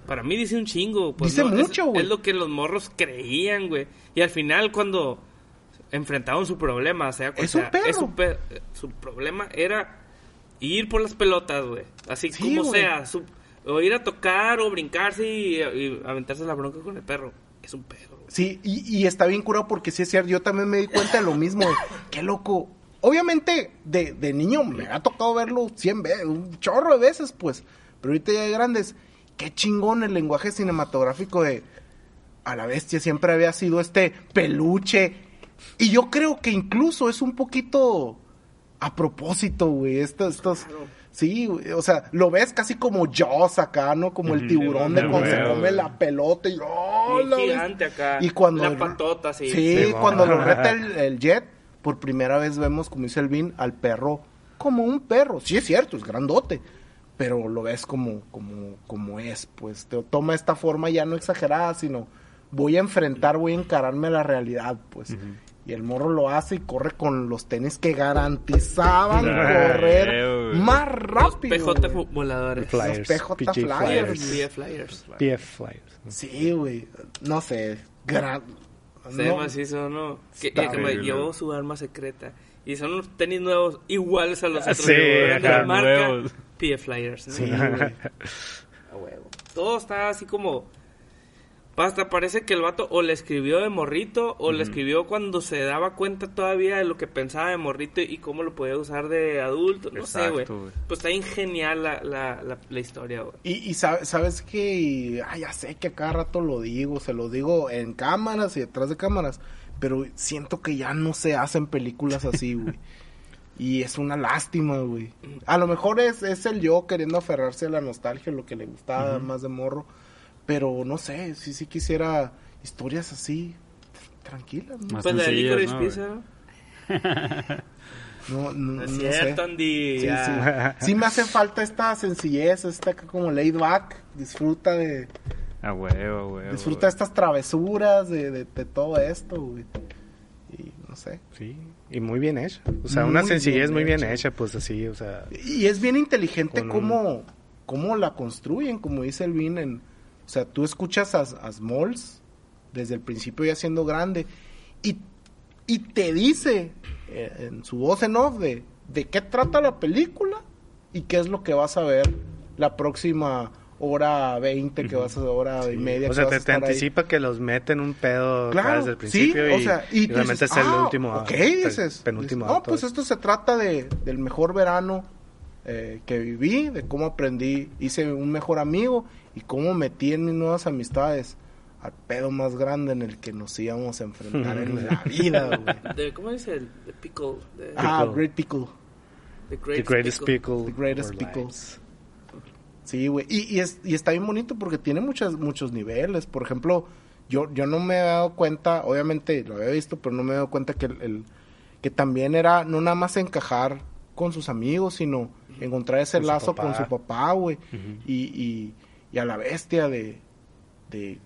Para mí dice un chingo. Pues, Dice ¿no? Es- mucho, güey. Es, lo que los morros creían, güey. Y al final, cuando enfrentaron su problema, o sea, Es o sea, un perro. su, pe- su problema era ir por las pelotas, güey. Así Sí, como güey. sea. su- o ir a tocar o brincarse y, y aventarse la bronca con el perro. Es un perro. güey. Sí, y, y está bien curado porque sí es cierto, yo también me di cuenta de lo mismo, güey. qué loco. Obviamente, de, de niño me ha tocado verlo 100 veces, un chorro de veces, pues, pero ahorita ya de grandes, qué chingón el lenguaje cinematográfico de a la bestia siempre había sido este peluche. Y yo creo que incluso es un poquito a propósito, güey, estos, estos, sí, güey, o sea, lo ves casi como Jaws acá, ¿no? Como el tiburón de cuando se come la pelota y, ¡oh, gigante acá. Y cuando La patota, sí. Sí, Sí, cuando lo reta el, el jet, por primera vez vemos, como dice el Vin, al perro como un perro. Sí es cierto, es grandote, pero lo ves como, como, como es, pues te toma esta forma ya no exagerada, sino voy a enfrentar, voy a encararme a la realidad, pues. Y el morro lo hace y corre con los tenis que garantizaban correr más Los rápido. PJ güey. voladores. Flyers. Los PJ PG Flyers. PF Flyers. PF Flyers. Sí, güey, no sé, gran... Se no- macizo, ¿no? Que, llevó su arma secreta. Y son unos tenis nuevos iguales a los Ah, otros. sí, de la marca nuevos. PF Flyers. ¿no? Sí, güey. A huevo. Todo está así como... Hasta parece que el vato o le escribió de morrito o le escribió cuando se daba cuenta todavía de lo que pensaba de morrito y cómo lo podía usar de adulto. No sé, güey. Pues está bien genial la, la, la, la historia, güey. Y, y sabe- sabes que, ay, ya sé que a cada rato lo digo, se lo digo en cámaras y detrás de cámaras, pero siento que ya no se hacen películas así, güey. y es una lástima, güey. A lo mejor es, es el yo queriendo aferrarse a la nostalgia, lo que le gustaba más de morro, pero no sé, sí, sí quisiera historias así, tranquilas, ¿no? Más Pues la de Licorice ¿no, Pizza, ¿no? No, no, No es no cierto, sé. Andy. Sí, sí. Sí me hace falta esta sencillez, esta como laid back, disfruta de... A huevo, a huevo. Disfruta güey. estas travesuras de, de, de todo esto, güey. Y no sé. Sí, y muy bien hecha. O sea, Muy una sencillez bien muy bien hecha. hecha, pues así, o sea. Y es bien inteligente Con un- cómo, cómo la construyen, como dice el Vin. En, o sea, tú escuchas a, a Smalls desde el principio ya siendo grande y, y te dice eh, en su voz en off de, de qué trata la película y qué es lo que vas a ver la próxima hora 20 que vas a hora y media O sea, te, ahí. anticipa que los meten un pedo Claro, desde el sí, principio o y, sea, y y realmente dices, es el ah, último. ok, dices, penúltimo dices, no, pues esto se trata de, del mejor verano eh, que viví, de cómo aprendí, hice un mejor amigo y cómo metí en mis nuevas amistades al pedo más grande en el que nos íbamos a enfrentar en la vida, güey. De- ¿Cómo dice el de pickle? Ah, Pickle. Great Pickle. the The greatest pickle. The greatest for pickle. lives. Sí, güey. Y, y, es, y está bien bonito porque tiene muchas, muchos niveles. Por ejemplo, yo, yo no me he dado cuenta, obviamente lo había visto, pero no me he dado cuenta que el, el- que también era no nada más encajar con sus amigos, sino encontrar ese Con lazo con su papá, güey. Y, y, y a la bestia de, de,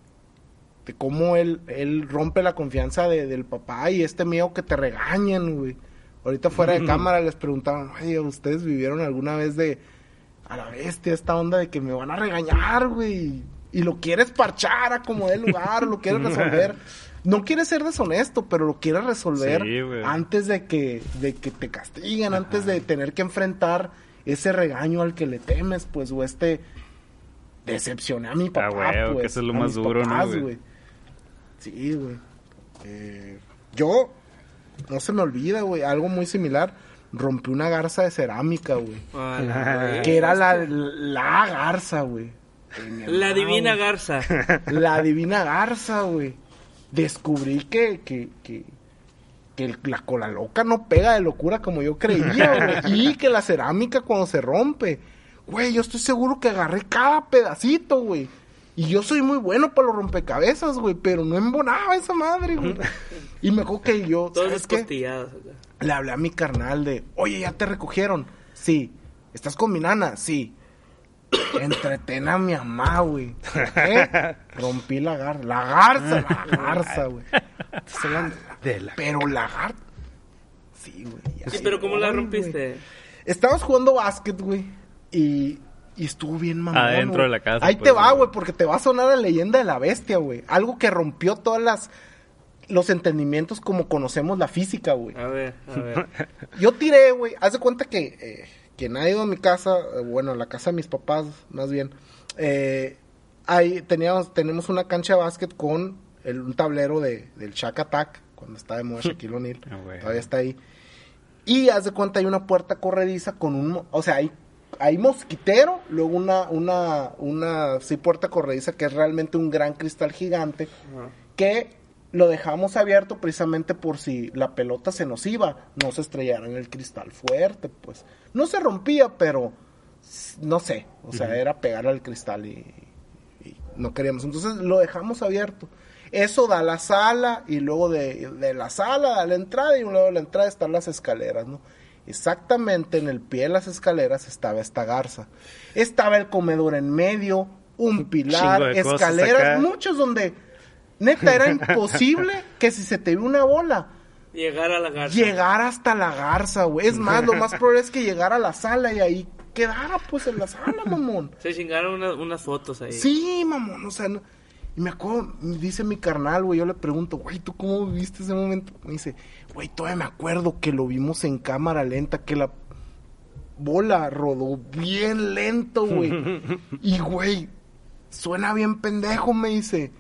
de cómo él, él rompe la confianza de- del papá y este miedo que te regañan, güey. Ahorita fuera de cámara les preguntaban, oye, ¿ustedes vivieron alguna vez de a la bestia esta onda de que me van a regañar, güey? Y lo quieres parchar a como de lugar, lo quieres resolver. No quieres ser deshonesto, pero lo quieres resolver Sí, antes de que, de que te castiguen, antes de tener que enfrentar ese regaño al que le temes, pues, o este, decepcioné a mi papá, Ah, güey, pues. que eso es lo más duro, ¿no, güey? Sí, güey. Eh, yo, no se me olvida, güey, algo muy similar. Rompí una garza de cerámica, güey. A la verga. Que era la, la garza, güey. La mamá, divina güey. garza. La divina garza, güey. Descubrí que, que, que, que el- la cola loca no pega de locura como yo creía, güey. Y que la cerámica cuando se rompe, güey, yo estoy seguro que agarré cada pedacito, güey. Y yo soy muy bueno para los rompecabezas, güey, pero no embonaba esa madre, güey. Y me acuerdo que yo, Todos descostillados. Le hablé a mi carnal de, oye, ¿ya te recogieron? Sí. ¿Estás con mi nana? Sí. Entretén a mi mamá, güey. ¿Qué? Rompí la garza. La garza, la garza, güey. De la... Pero la garza. Sí, güey. Sí, pero ¿cómo la rompiste? Estábamos jugando básquet, güey. Y, y estuvo bien mamón. Adentro de la casa, Ahí pues, te va, güey. porque te va a sonar la leyenda de la bestia, güey. Algo que rompió todas las. Los entendimientos como conocemos la física, güey. A ver, a ver. Yo tiré, güey. Haz de cuenta que eh, quien ha ido a mi casa, eh, bueno, a la casa de mis papás, más bien, eh, ahí teníamos, tenemos una cancha de básquet con el- un tablero de, del Shack Attack, cuando está de moda Shaquille O'Neal. Ah, güey. Todavía está ahí. Y haz de cuenta hay una puerta corrediza con un, o sea, hay, hay mosquitero, luego una, una, una, sí, puerta corrediza que es realmente un gran cristal gigante Ajá. que lo dejamos abierto precisamente por si la pelota se nos iba, no se estrellara en el cristal fuerte, pues. No se rompía, pero no sé, o sea, era pegar al cristal y, y no queríamos. Entonces lo dejamos abierto. Eso da a la sala y luego de, de la sala a la entrada y luego de la entrada están las escaleras, ¿no? Exactamente en el pie de las escaleras estaba esta garza. Estaba el comedor en medio, un pilar, escaleras, muchos donde neta era imposible que si se te ve una bola Llegar a la garza. llegar hasta la garza, güey. Es más, lo más probable es que llegara a la sala y ahí quedara pues en la sala, mamón. Se chingaron una- unas fotos ahí. Sí, mamón, o sea, no- y me acuerdo, me dice mi carnal, güey, yo le pregunto, güey, ¿tú cómo viviste ese momento? Me dice, güey, todavía me acuerdo que lo vimos en cámara lenta, que la bola rodó bien lento, güey. y, güey, suena bien pendejo, me dice.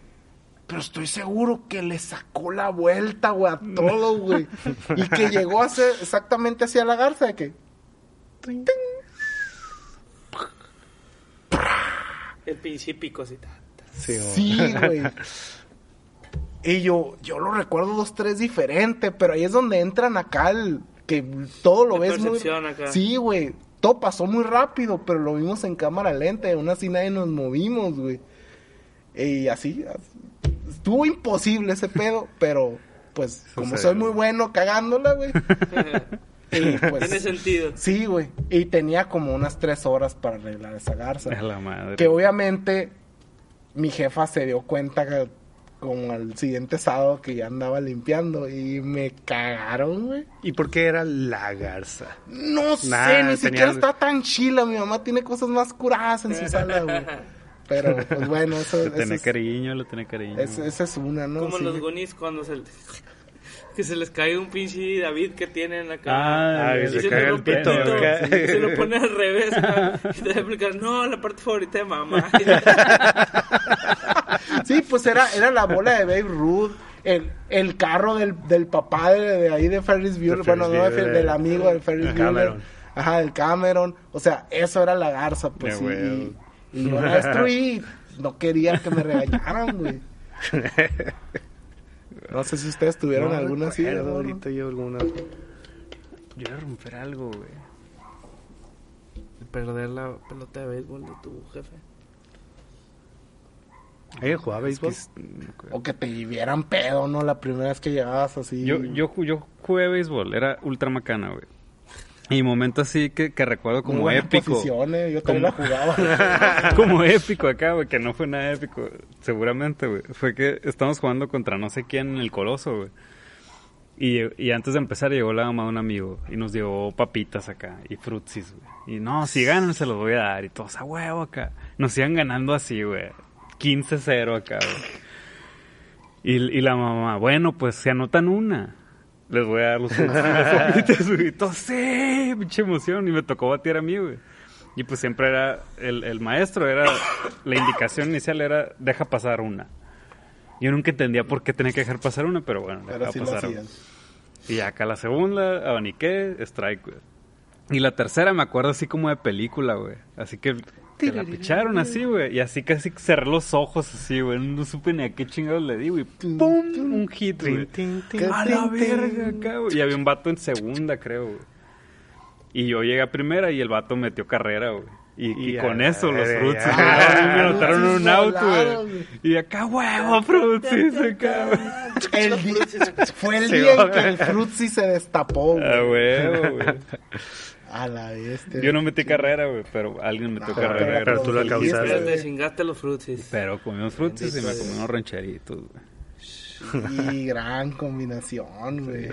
Pero estoy seguro que le sacó la vuelta, güey, a todo, güey. y que llegó a ser exactamente hacia la garza, de que... ting, El principio así. Sí, güey. Y yo, yo lo recuerdo dos, tres diferente, pero ahí es donde entran acá el que todo lo La ves muy. acá. Sí, güey. Todo pasó muy rápido, pero lo vimos en cámara lenta y aún así nadie nos movimos, güey. Y así, así. estuvo imposible ese pedo, pero pues como soy muy bueno cagándola, güey. y, pues, Tiene sentido. Sí, güey. Y tenía como unas tres horas para arreglar esa garza. A la madre. Que obviamente mi jefa se dio cuenta que como al siguiente sábado que ya andaba limpiando y me cagaron, güey. ¿Y por qué era la garza? No sé, ni siquiera está tan chila. Mi mamá tiene cosas más curadas en su sala, güey. Pero, pues bueno, eso, Le eso tiene es, cariño, le tiene cariño. es- esa es una, ¿no? Como Sí. los gonis cuando se que se les cae un pinche David que tienen acá. Ah, Ah, y se se, caga le el rompe pito, se lo pone al revés. Y te explicar, no, la parte favorita de mamá. Sí, pues era, era la bola de Babe Ruth, el, el carro del, del papá de, de ahí de Ferris Bueller, bueno, no de del amigo de Ferris Bueller. Cameron. Ajá, del Cameron. O sea, eso era la garza, pues huevo. Y, y yo la destruí. No quería que me regañaran, güey. No sé si ustedes tuvieron No alguna así. ahorita yo alguna. Yo iba a romper algo, güey. Perder la pelota de béisbol de tu jefe. ¿Ella jugaba béisbol? Es que es-. O que te vivieran pedo, ¿no? La primera vez que llegabas así. Yo, yo, yo jugué béisbol, era ultra macana, güey. Y momento así que, que recuerdo como épico. posición, eh, Yo también la Como- jugaba. como épico acá, güey, que no fue nada épico, seguramente, güey. Fue que estábamos jugando contra no sé quién en el Coloso, güey. Y, y antes de empezar llegó la mamá de un amigo y nos dio papitas acá y frutsis, güey. Y no, si ganan se los voy a dar y todos a huevo acá. Nos iban ganando así, güey. 15-0 acá, güey. Y, y la mamá, bueno, pues se anotan una. Les voy a dar los papitas, güey. Y todos, sí, pinche emoción. Y me tocó batear a mí, güey. Y pues siempre era, el, el maestro era, la indicación inicial era, deja pasar una. Yo nunca entendía por qué tenía que dejar pasar una, pero bueno, Pero dejaba sí lo pasar una. hacías. Y acá la segunda, abaniqué, strike, güey. Y la tercera me acuerdo así como de película, güey. Así que, que la picharon así, güey. Y así casi cerré los ojos así, güey. No supe ni a qué chingados le di, güey. ¡Pum! Un hit, güey. A la verga acá, güey. Y había un vato en segunda, creo, güey. Y yo llegué a primera y el vato metió carrera, güey. Y, y Y con a eso la los fruits Ah, me anotaron Fruitsis un out, volaron, güey. Y acá, huevo, fruits, acá, güey. El fue el día en que el Fruitsy se destapó, güey. A huevo, güey. A la bestia. Yo no metí carrera, güey, pero alguien metió No, carrera. pero tú lo gracias a dijiste, Dios. causaste. Te chingaste los frutsis. Pero comimos frutis y me comí unos rancheritos, güey. Y gran combinación, güey.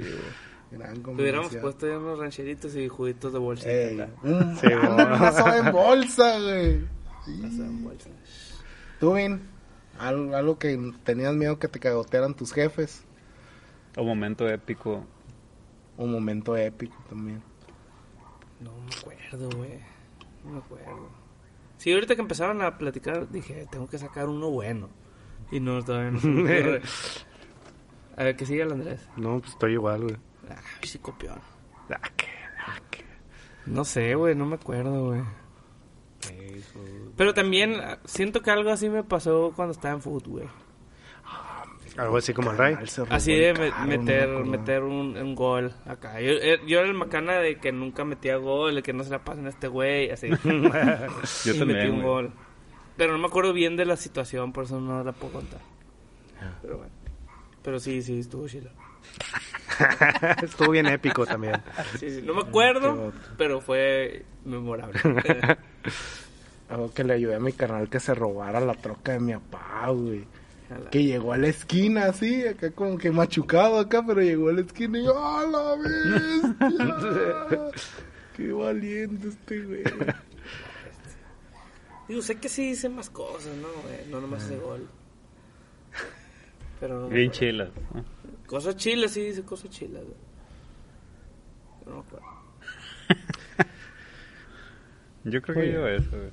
Gran Te hubiéramos puesto ya unos rancheritos y juguitos de bolsita. Ey, un, Sí, en bolsa, güey. Bolsa en bolsa. Tú, Vin, algo, algo que tenías miedo que te cagotearan tus jefes. Un momento épico. Un momento épico también. No me acuerdo, güey. No me acuerdo. Sí, ahorita que empezaron a platicar, dije, tengo que sacar uno bueno. Y no, todavía no. se me ocurre. a ver, que siga el Andrés. No, pues estoy igual, güey. Ah, sí, copión. Ah, qué- ah, qué- No sé, güey, no me acuerdo, güey. Pero también ah, siento que algo así me pasó cuando estaba en fútbol, güey. Algo así como el Ray. Así el de no meter, me meter un, un gol acá. Yo, eh, yo era el macana de que nunca metía gol, de que no se la pasen a este güey, así. Yo y metí un gol. Pero no me acuerdo bien de la situación, por eso no la puedo contar. Pero bueno. Pero sí, sí, estuvo chido. Estuvo bien épico también. Sí, sí, No me acuerdo, pero fue memorable. Algo que le ayudé a mi carnal que se robara la troca de mi papá, güey. Que llegó a la esquina así, acá como que machucado acá, pero llegó a la esquina y yo, ¡ah, la bestia! ¡Qué valiente este güey! Digo, sé que sí hice más cosas, ¿no? güey? No nomás ese gol. Pero no Bien chilas. ¿no? Cosas chilas, sí, hice cosas chilas, no me acuerdo. Yo creo que yo eso, güey.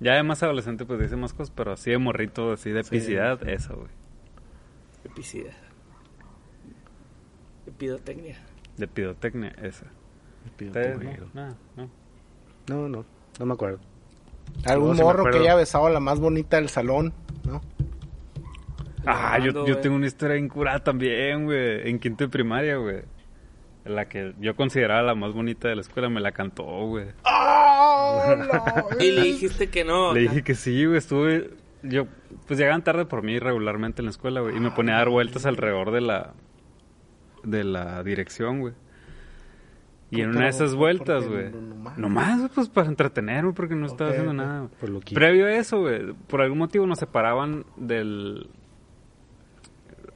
Ya de más adolescente, pues dice más cosas, pero así de morrito, así de epicidad, eso, güey. Epicidad. Epidotecnia. De pirotecnia, esa. Pido ¿Ustedes tu no? No, no. No, no, no me acuerdo. Algún No, sí morro que haya besado a la más bonita del salón, ¿no? Ah, yo, yo tengo una historia incurada también, güey. En quinto de primaria, güey. La que yo consideraba la más bonita de la escuela me la cantó, güey. ¡Ah, la Y le dijiste que no. Le dije que sí, güey. Estuve. Yo, pues llegaban tarde por mí regularmente en la escuela, güey. Y me ponía a dar vueltas alrededor de la. de la dirección, güey. Y en una de esas ¿por vueltas, güey. no- nomás? Nomás, pues para entretenerme, porque no estaba haciendo nada. güey. Por lo que... Previo a eso, güey, por algún motivo nos separaban del...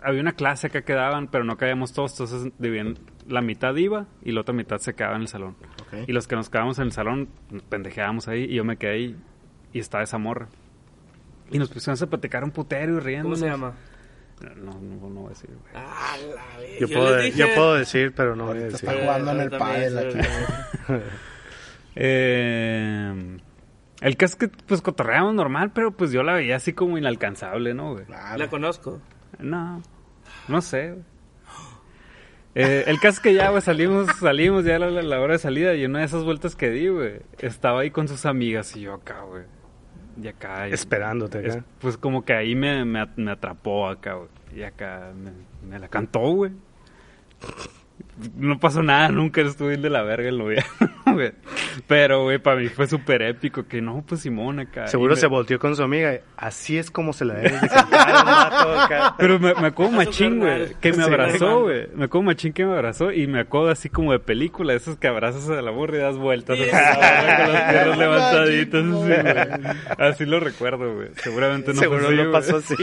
Había una clase acá que daban, pero no caíamos todos, entonces dividían- la mitad iba y la otra mitad se quedaba en el salón. Y los que nos quedábamos en el salón, pendejeábamos ahí y yo me quedé ahí y estaba esa morra. Y nos pusimos a platicar un putero y riendo. ¿Cómo se llama? No, no, no voy a decir, güey. Ah, la vez. Yo, puedo, dije- yo puedo decir, pero no voy a Ahorita decir. está jugando en el pádel aquí. Eh, el caso es que, pues, cotorreábamos normal, pero pues yo la veía así como inalcanzable, ¿no, güey? Claro. La conozco. No, no sé. Eh, el caso es que ya, güey, salimos, salimos ya a la, la hora de salida y en una de esas vueltas que di, güey, estaba ahí con sus amigas y yo acá, güey. Y acá. y- Esperándote es- pues como que ahí me, me, at- me atrapó acá, güey. Y acá me, me la cantó, güey. No pasó nada, nunca estuve de la verga el novia, güey. Pero, güey, para mí fue súper épico que no, pues Simón acá. Seguro me- se volteó con su amiga. Así es como se la debe de cantar. Pero me, me acuerdo machín, güey, que me Sí, abrazó, güey. Me acuerdo machín que me abrazó y me acuerdo así como de película, esos que abrazas a la morra y das vueltas así, Sí. con las piernas levantaditas, así, güey. Así lo recuerdo, güey. Seguramente no Seguro fue así, no pasó así.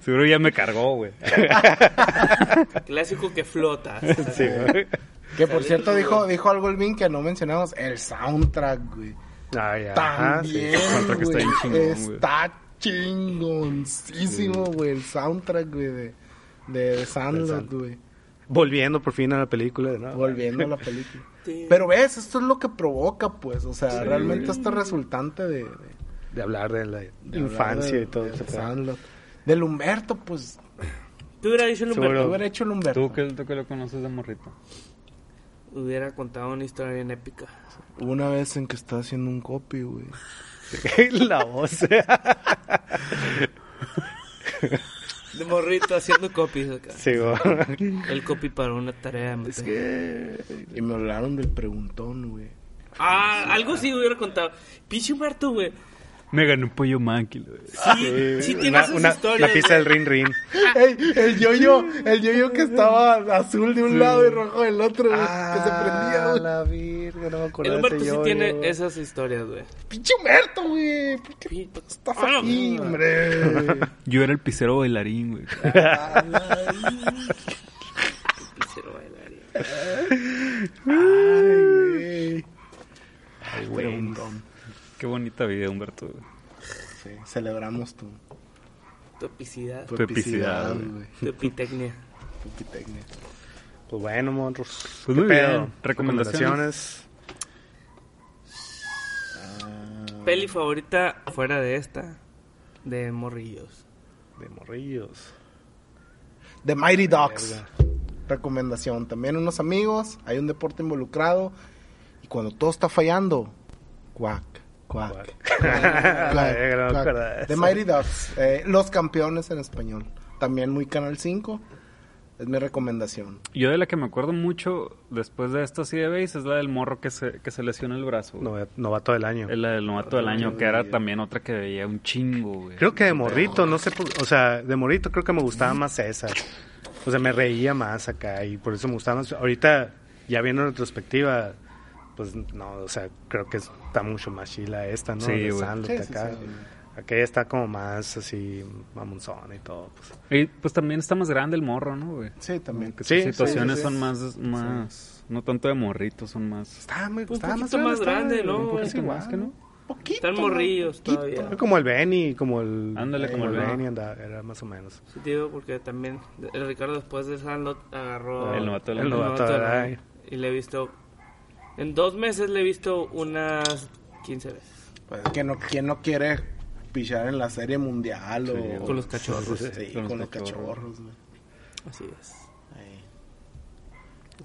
Seguro ya me cargó, güey. Clásico que flota. Sí, güey. Que por Sale cierto dijo, dijo algo el Vin que no mencionamos, el soundtrack, güey. Ah, ya. Ajá, sí. También, El soundtrack está güey. bien chingón, güey. Está chingoncísimo, güey, el soundtrack, güey, de, de, de Sandlot, güey. volviendo por fin a la película de nuevo. Volviendo a la película. Sí. Pero ves, esto es lo que provoca, pues. O sea, realmente esto es resultante de, de- De hablar de la de infancia y todo de, ese de pedo. Sandlot. Del Humberto, pues. Tú hubieras dicho el Seguro. Humberto. ¿Qué hubiera hecho el Humberto? Tú que, tú que lo conoces de morrito. Hubiera contado una historia bien épica. Hubo Una vez en que estaba haciendo un copy, güey. la voz. De morrito haciendo copies acá. sí, güey. El copy para una tarea. me tengo. Y me hablaron del preguntón, güey. Ah, algo sí hubiera contado. Pinche Humberto, güey. Me gané un pollo manqui, güey. Sí, sí tiene una, esas una- historias. la pista del rin rin. Ey, el yoyo, el yoyo que estaba azul de un lado y rojo del otro, güey, que se prendía, güey. Ah, la virga, no me acuerdo El de Humberto ese sí tiene esas historias, güey. Pinche Humberto, güey. ¿Por qué Pi- estás Ah, aquí, hombre? Yo era el pisero bailarín, güey. Cero bailarín. Ay, güey. Ay, güey. Qué bonita vida, Humberto. Sí, celebramos tu, Tu epicidad. tu epicidad, güey. Tu epitecnia. Tu epitecnia. Pues bueno, monros. Pues ¿Qué muy pedo? bien. Recomendaciones. Peli favorita fuera de esta. De morrillos. De morrillos. The Mighty Ducks. Verga. Recomendación. También unos amigos, hay un deporte involucrado. Y cuando todo está fallando, cuac, no me cuac. acuerdo de The. Mighty Ducks. eh, los campeones en español. También muy Canal 5. Es mi recomendación. Yo de la que me acuerdo mucho después de esta así de base es la del morro que se, que se lesiona el brazo. güey. Nova- Novato del año. Es la del novato del año, que era también otra que veía un chingo, güey. Creo que de morrito, no sé, o sea, de morrito creo que me gustaba más esa. O sea, me reía más acá y por eso me gustaba más. Ahorita, ya viendo en retrospectiva, pues no, o sea, creo que está mucho más chila esta, ¿no? Sí, de güey. Sandlot Sí, sí, acá. sí. Aquella está como más así, mamonzona y todo. Pues. Y pues también está más grande el morro, ¿no, güey? Sí, también. Que Sí, sus situaciones sí, sí. son más, más, no tanto de morritos, son más... Está muy Un estaba poquito más grande, ¿no? un es poquito igual. más que no. Poquito. Están morrillos Poquito. todavía. Como el Benny, como el. Ándale, como el Benny andaba, era más o menos. Sí, digo, porque también el Ricardo después de Sandlot agarró El novato El año. novato. Y le he visto. En dos meses le he visto unas 15 veces. Pues, que no, ¿Quién no quiere pichar en la serie mundial o Con los cachorros. Sí, Con los con los cachorros. cachorros. Así es. Ahí.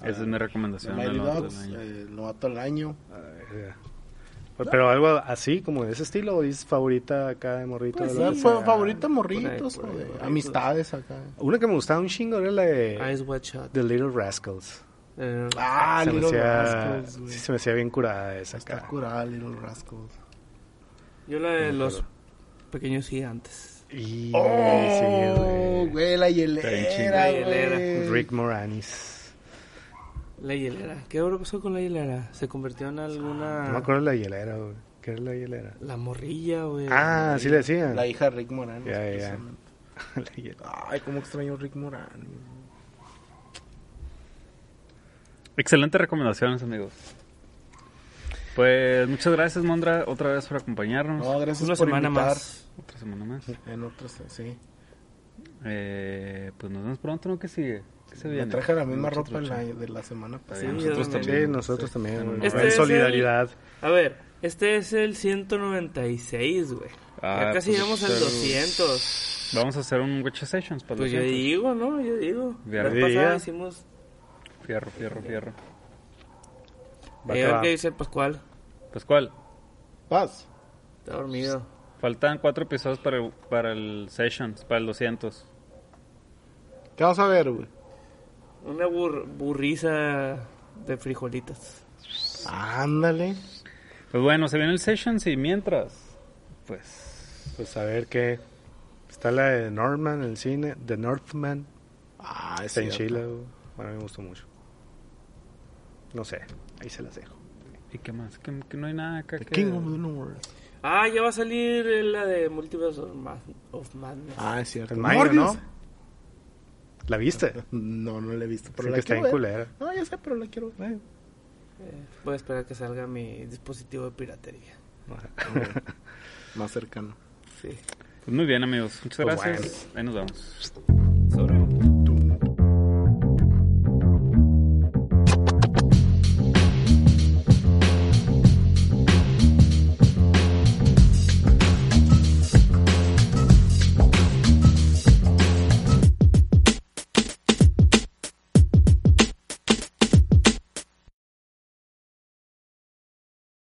Esa es mi recomendación. Mighty año. eh, el novato del año. Eh, Pero algo así, como de ese estilo, ¿o es favorita acá de? Pues, de lo que fue sea? favorito morritos, por ahí, o de amistades acá. Una que me gustaba un chingo era la de Eyes Wide Shut. The Little Rascals. Eh, Ah, se, me Little hacía, Rascals, güey. sí, se me hacía bien curada esa Está acá. curada Little Rascals. yo la de los pequeños gigantes. Y, Oh, sí, güey. güey, la hielera, La hielera. güey. Rick Moranis. La hielera. ¿Qué hora pasó con la hielera? Se convirtió en alguna. No me acuerdo de la hielera, güey. ¿Qué era la hielera? La morrilla, güey. Ah, sí le decían. La hija de Rick Moranis. Ya, ya. Ay, cómo extraño Rick Moranis. Excelentes recomendaciones, amigos. Pues muchas gracias, Mondra, otra vez por acompañarnos. No, gracias Una por semana invitar. más. Otra semana más. En otras, sí. Eh, pues nos vemos pronto, ¿no? ¿Qué sigue? ¿Qué se Me traje la misma ropa la- de la semana pasada. Sí, nosotros también. Sí, nosotros también. Este en es el- solidaridad. A ver, este es el 196, güey. Ah, ya casi pues, llegamos al pero- 200. Vamos a hacer un Witcher Sessions para Pues yo 200. digo, ¿no? Yo digo. Ya La pasada hicimos... Fierro, fierro, fierro. Va Eh, que a ver va. qué dice el Pascual. Pues, ¿cuál? Paz. Está dormido. Faltan cuatro episodios para el, para el Sessions, para el 200. ¿Qué vamos a ver, güey? Una bur- burriza de frijolitas. Ándale. Pues bueno, se viene el Sessions y mientras, pues... Pues a ver qué. Está la de Northman en el cine. The Northman. Ah, es Está en. Chile. güey. Bueno, a mí me gustó mucho. No sé. Ahí se las dejo. ¿Y qué más? Que, que no hay nada acá The que... King of the North. Ah, ya va a salir la de Multiverse of, Mad- of Madness. Ah, es cierto. Morbius. ¿no? ¿La viste? No, no la he visto, pero Sí la que está quiero en ver. culera. No, ya sé, pero la quiero ver. Eh, voy a esperar que salga mi dispositivo de piratería. Más cercano. Sí. Pues muy bien, amigos. Muchas Pues gracias. Ahí nos vemos. Sobre.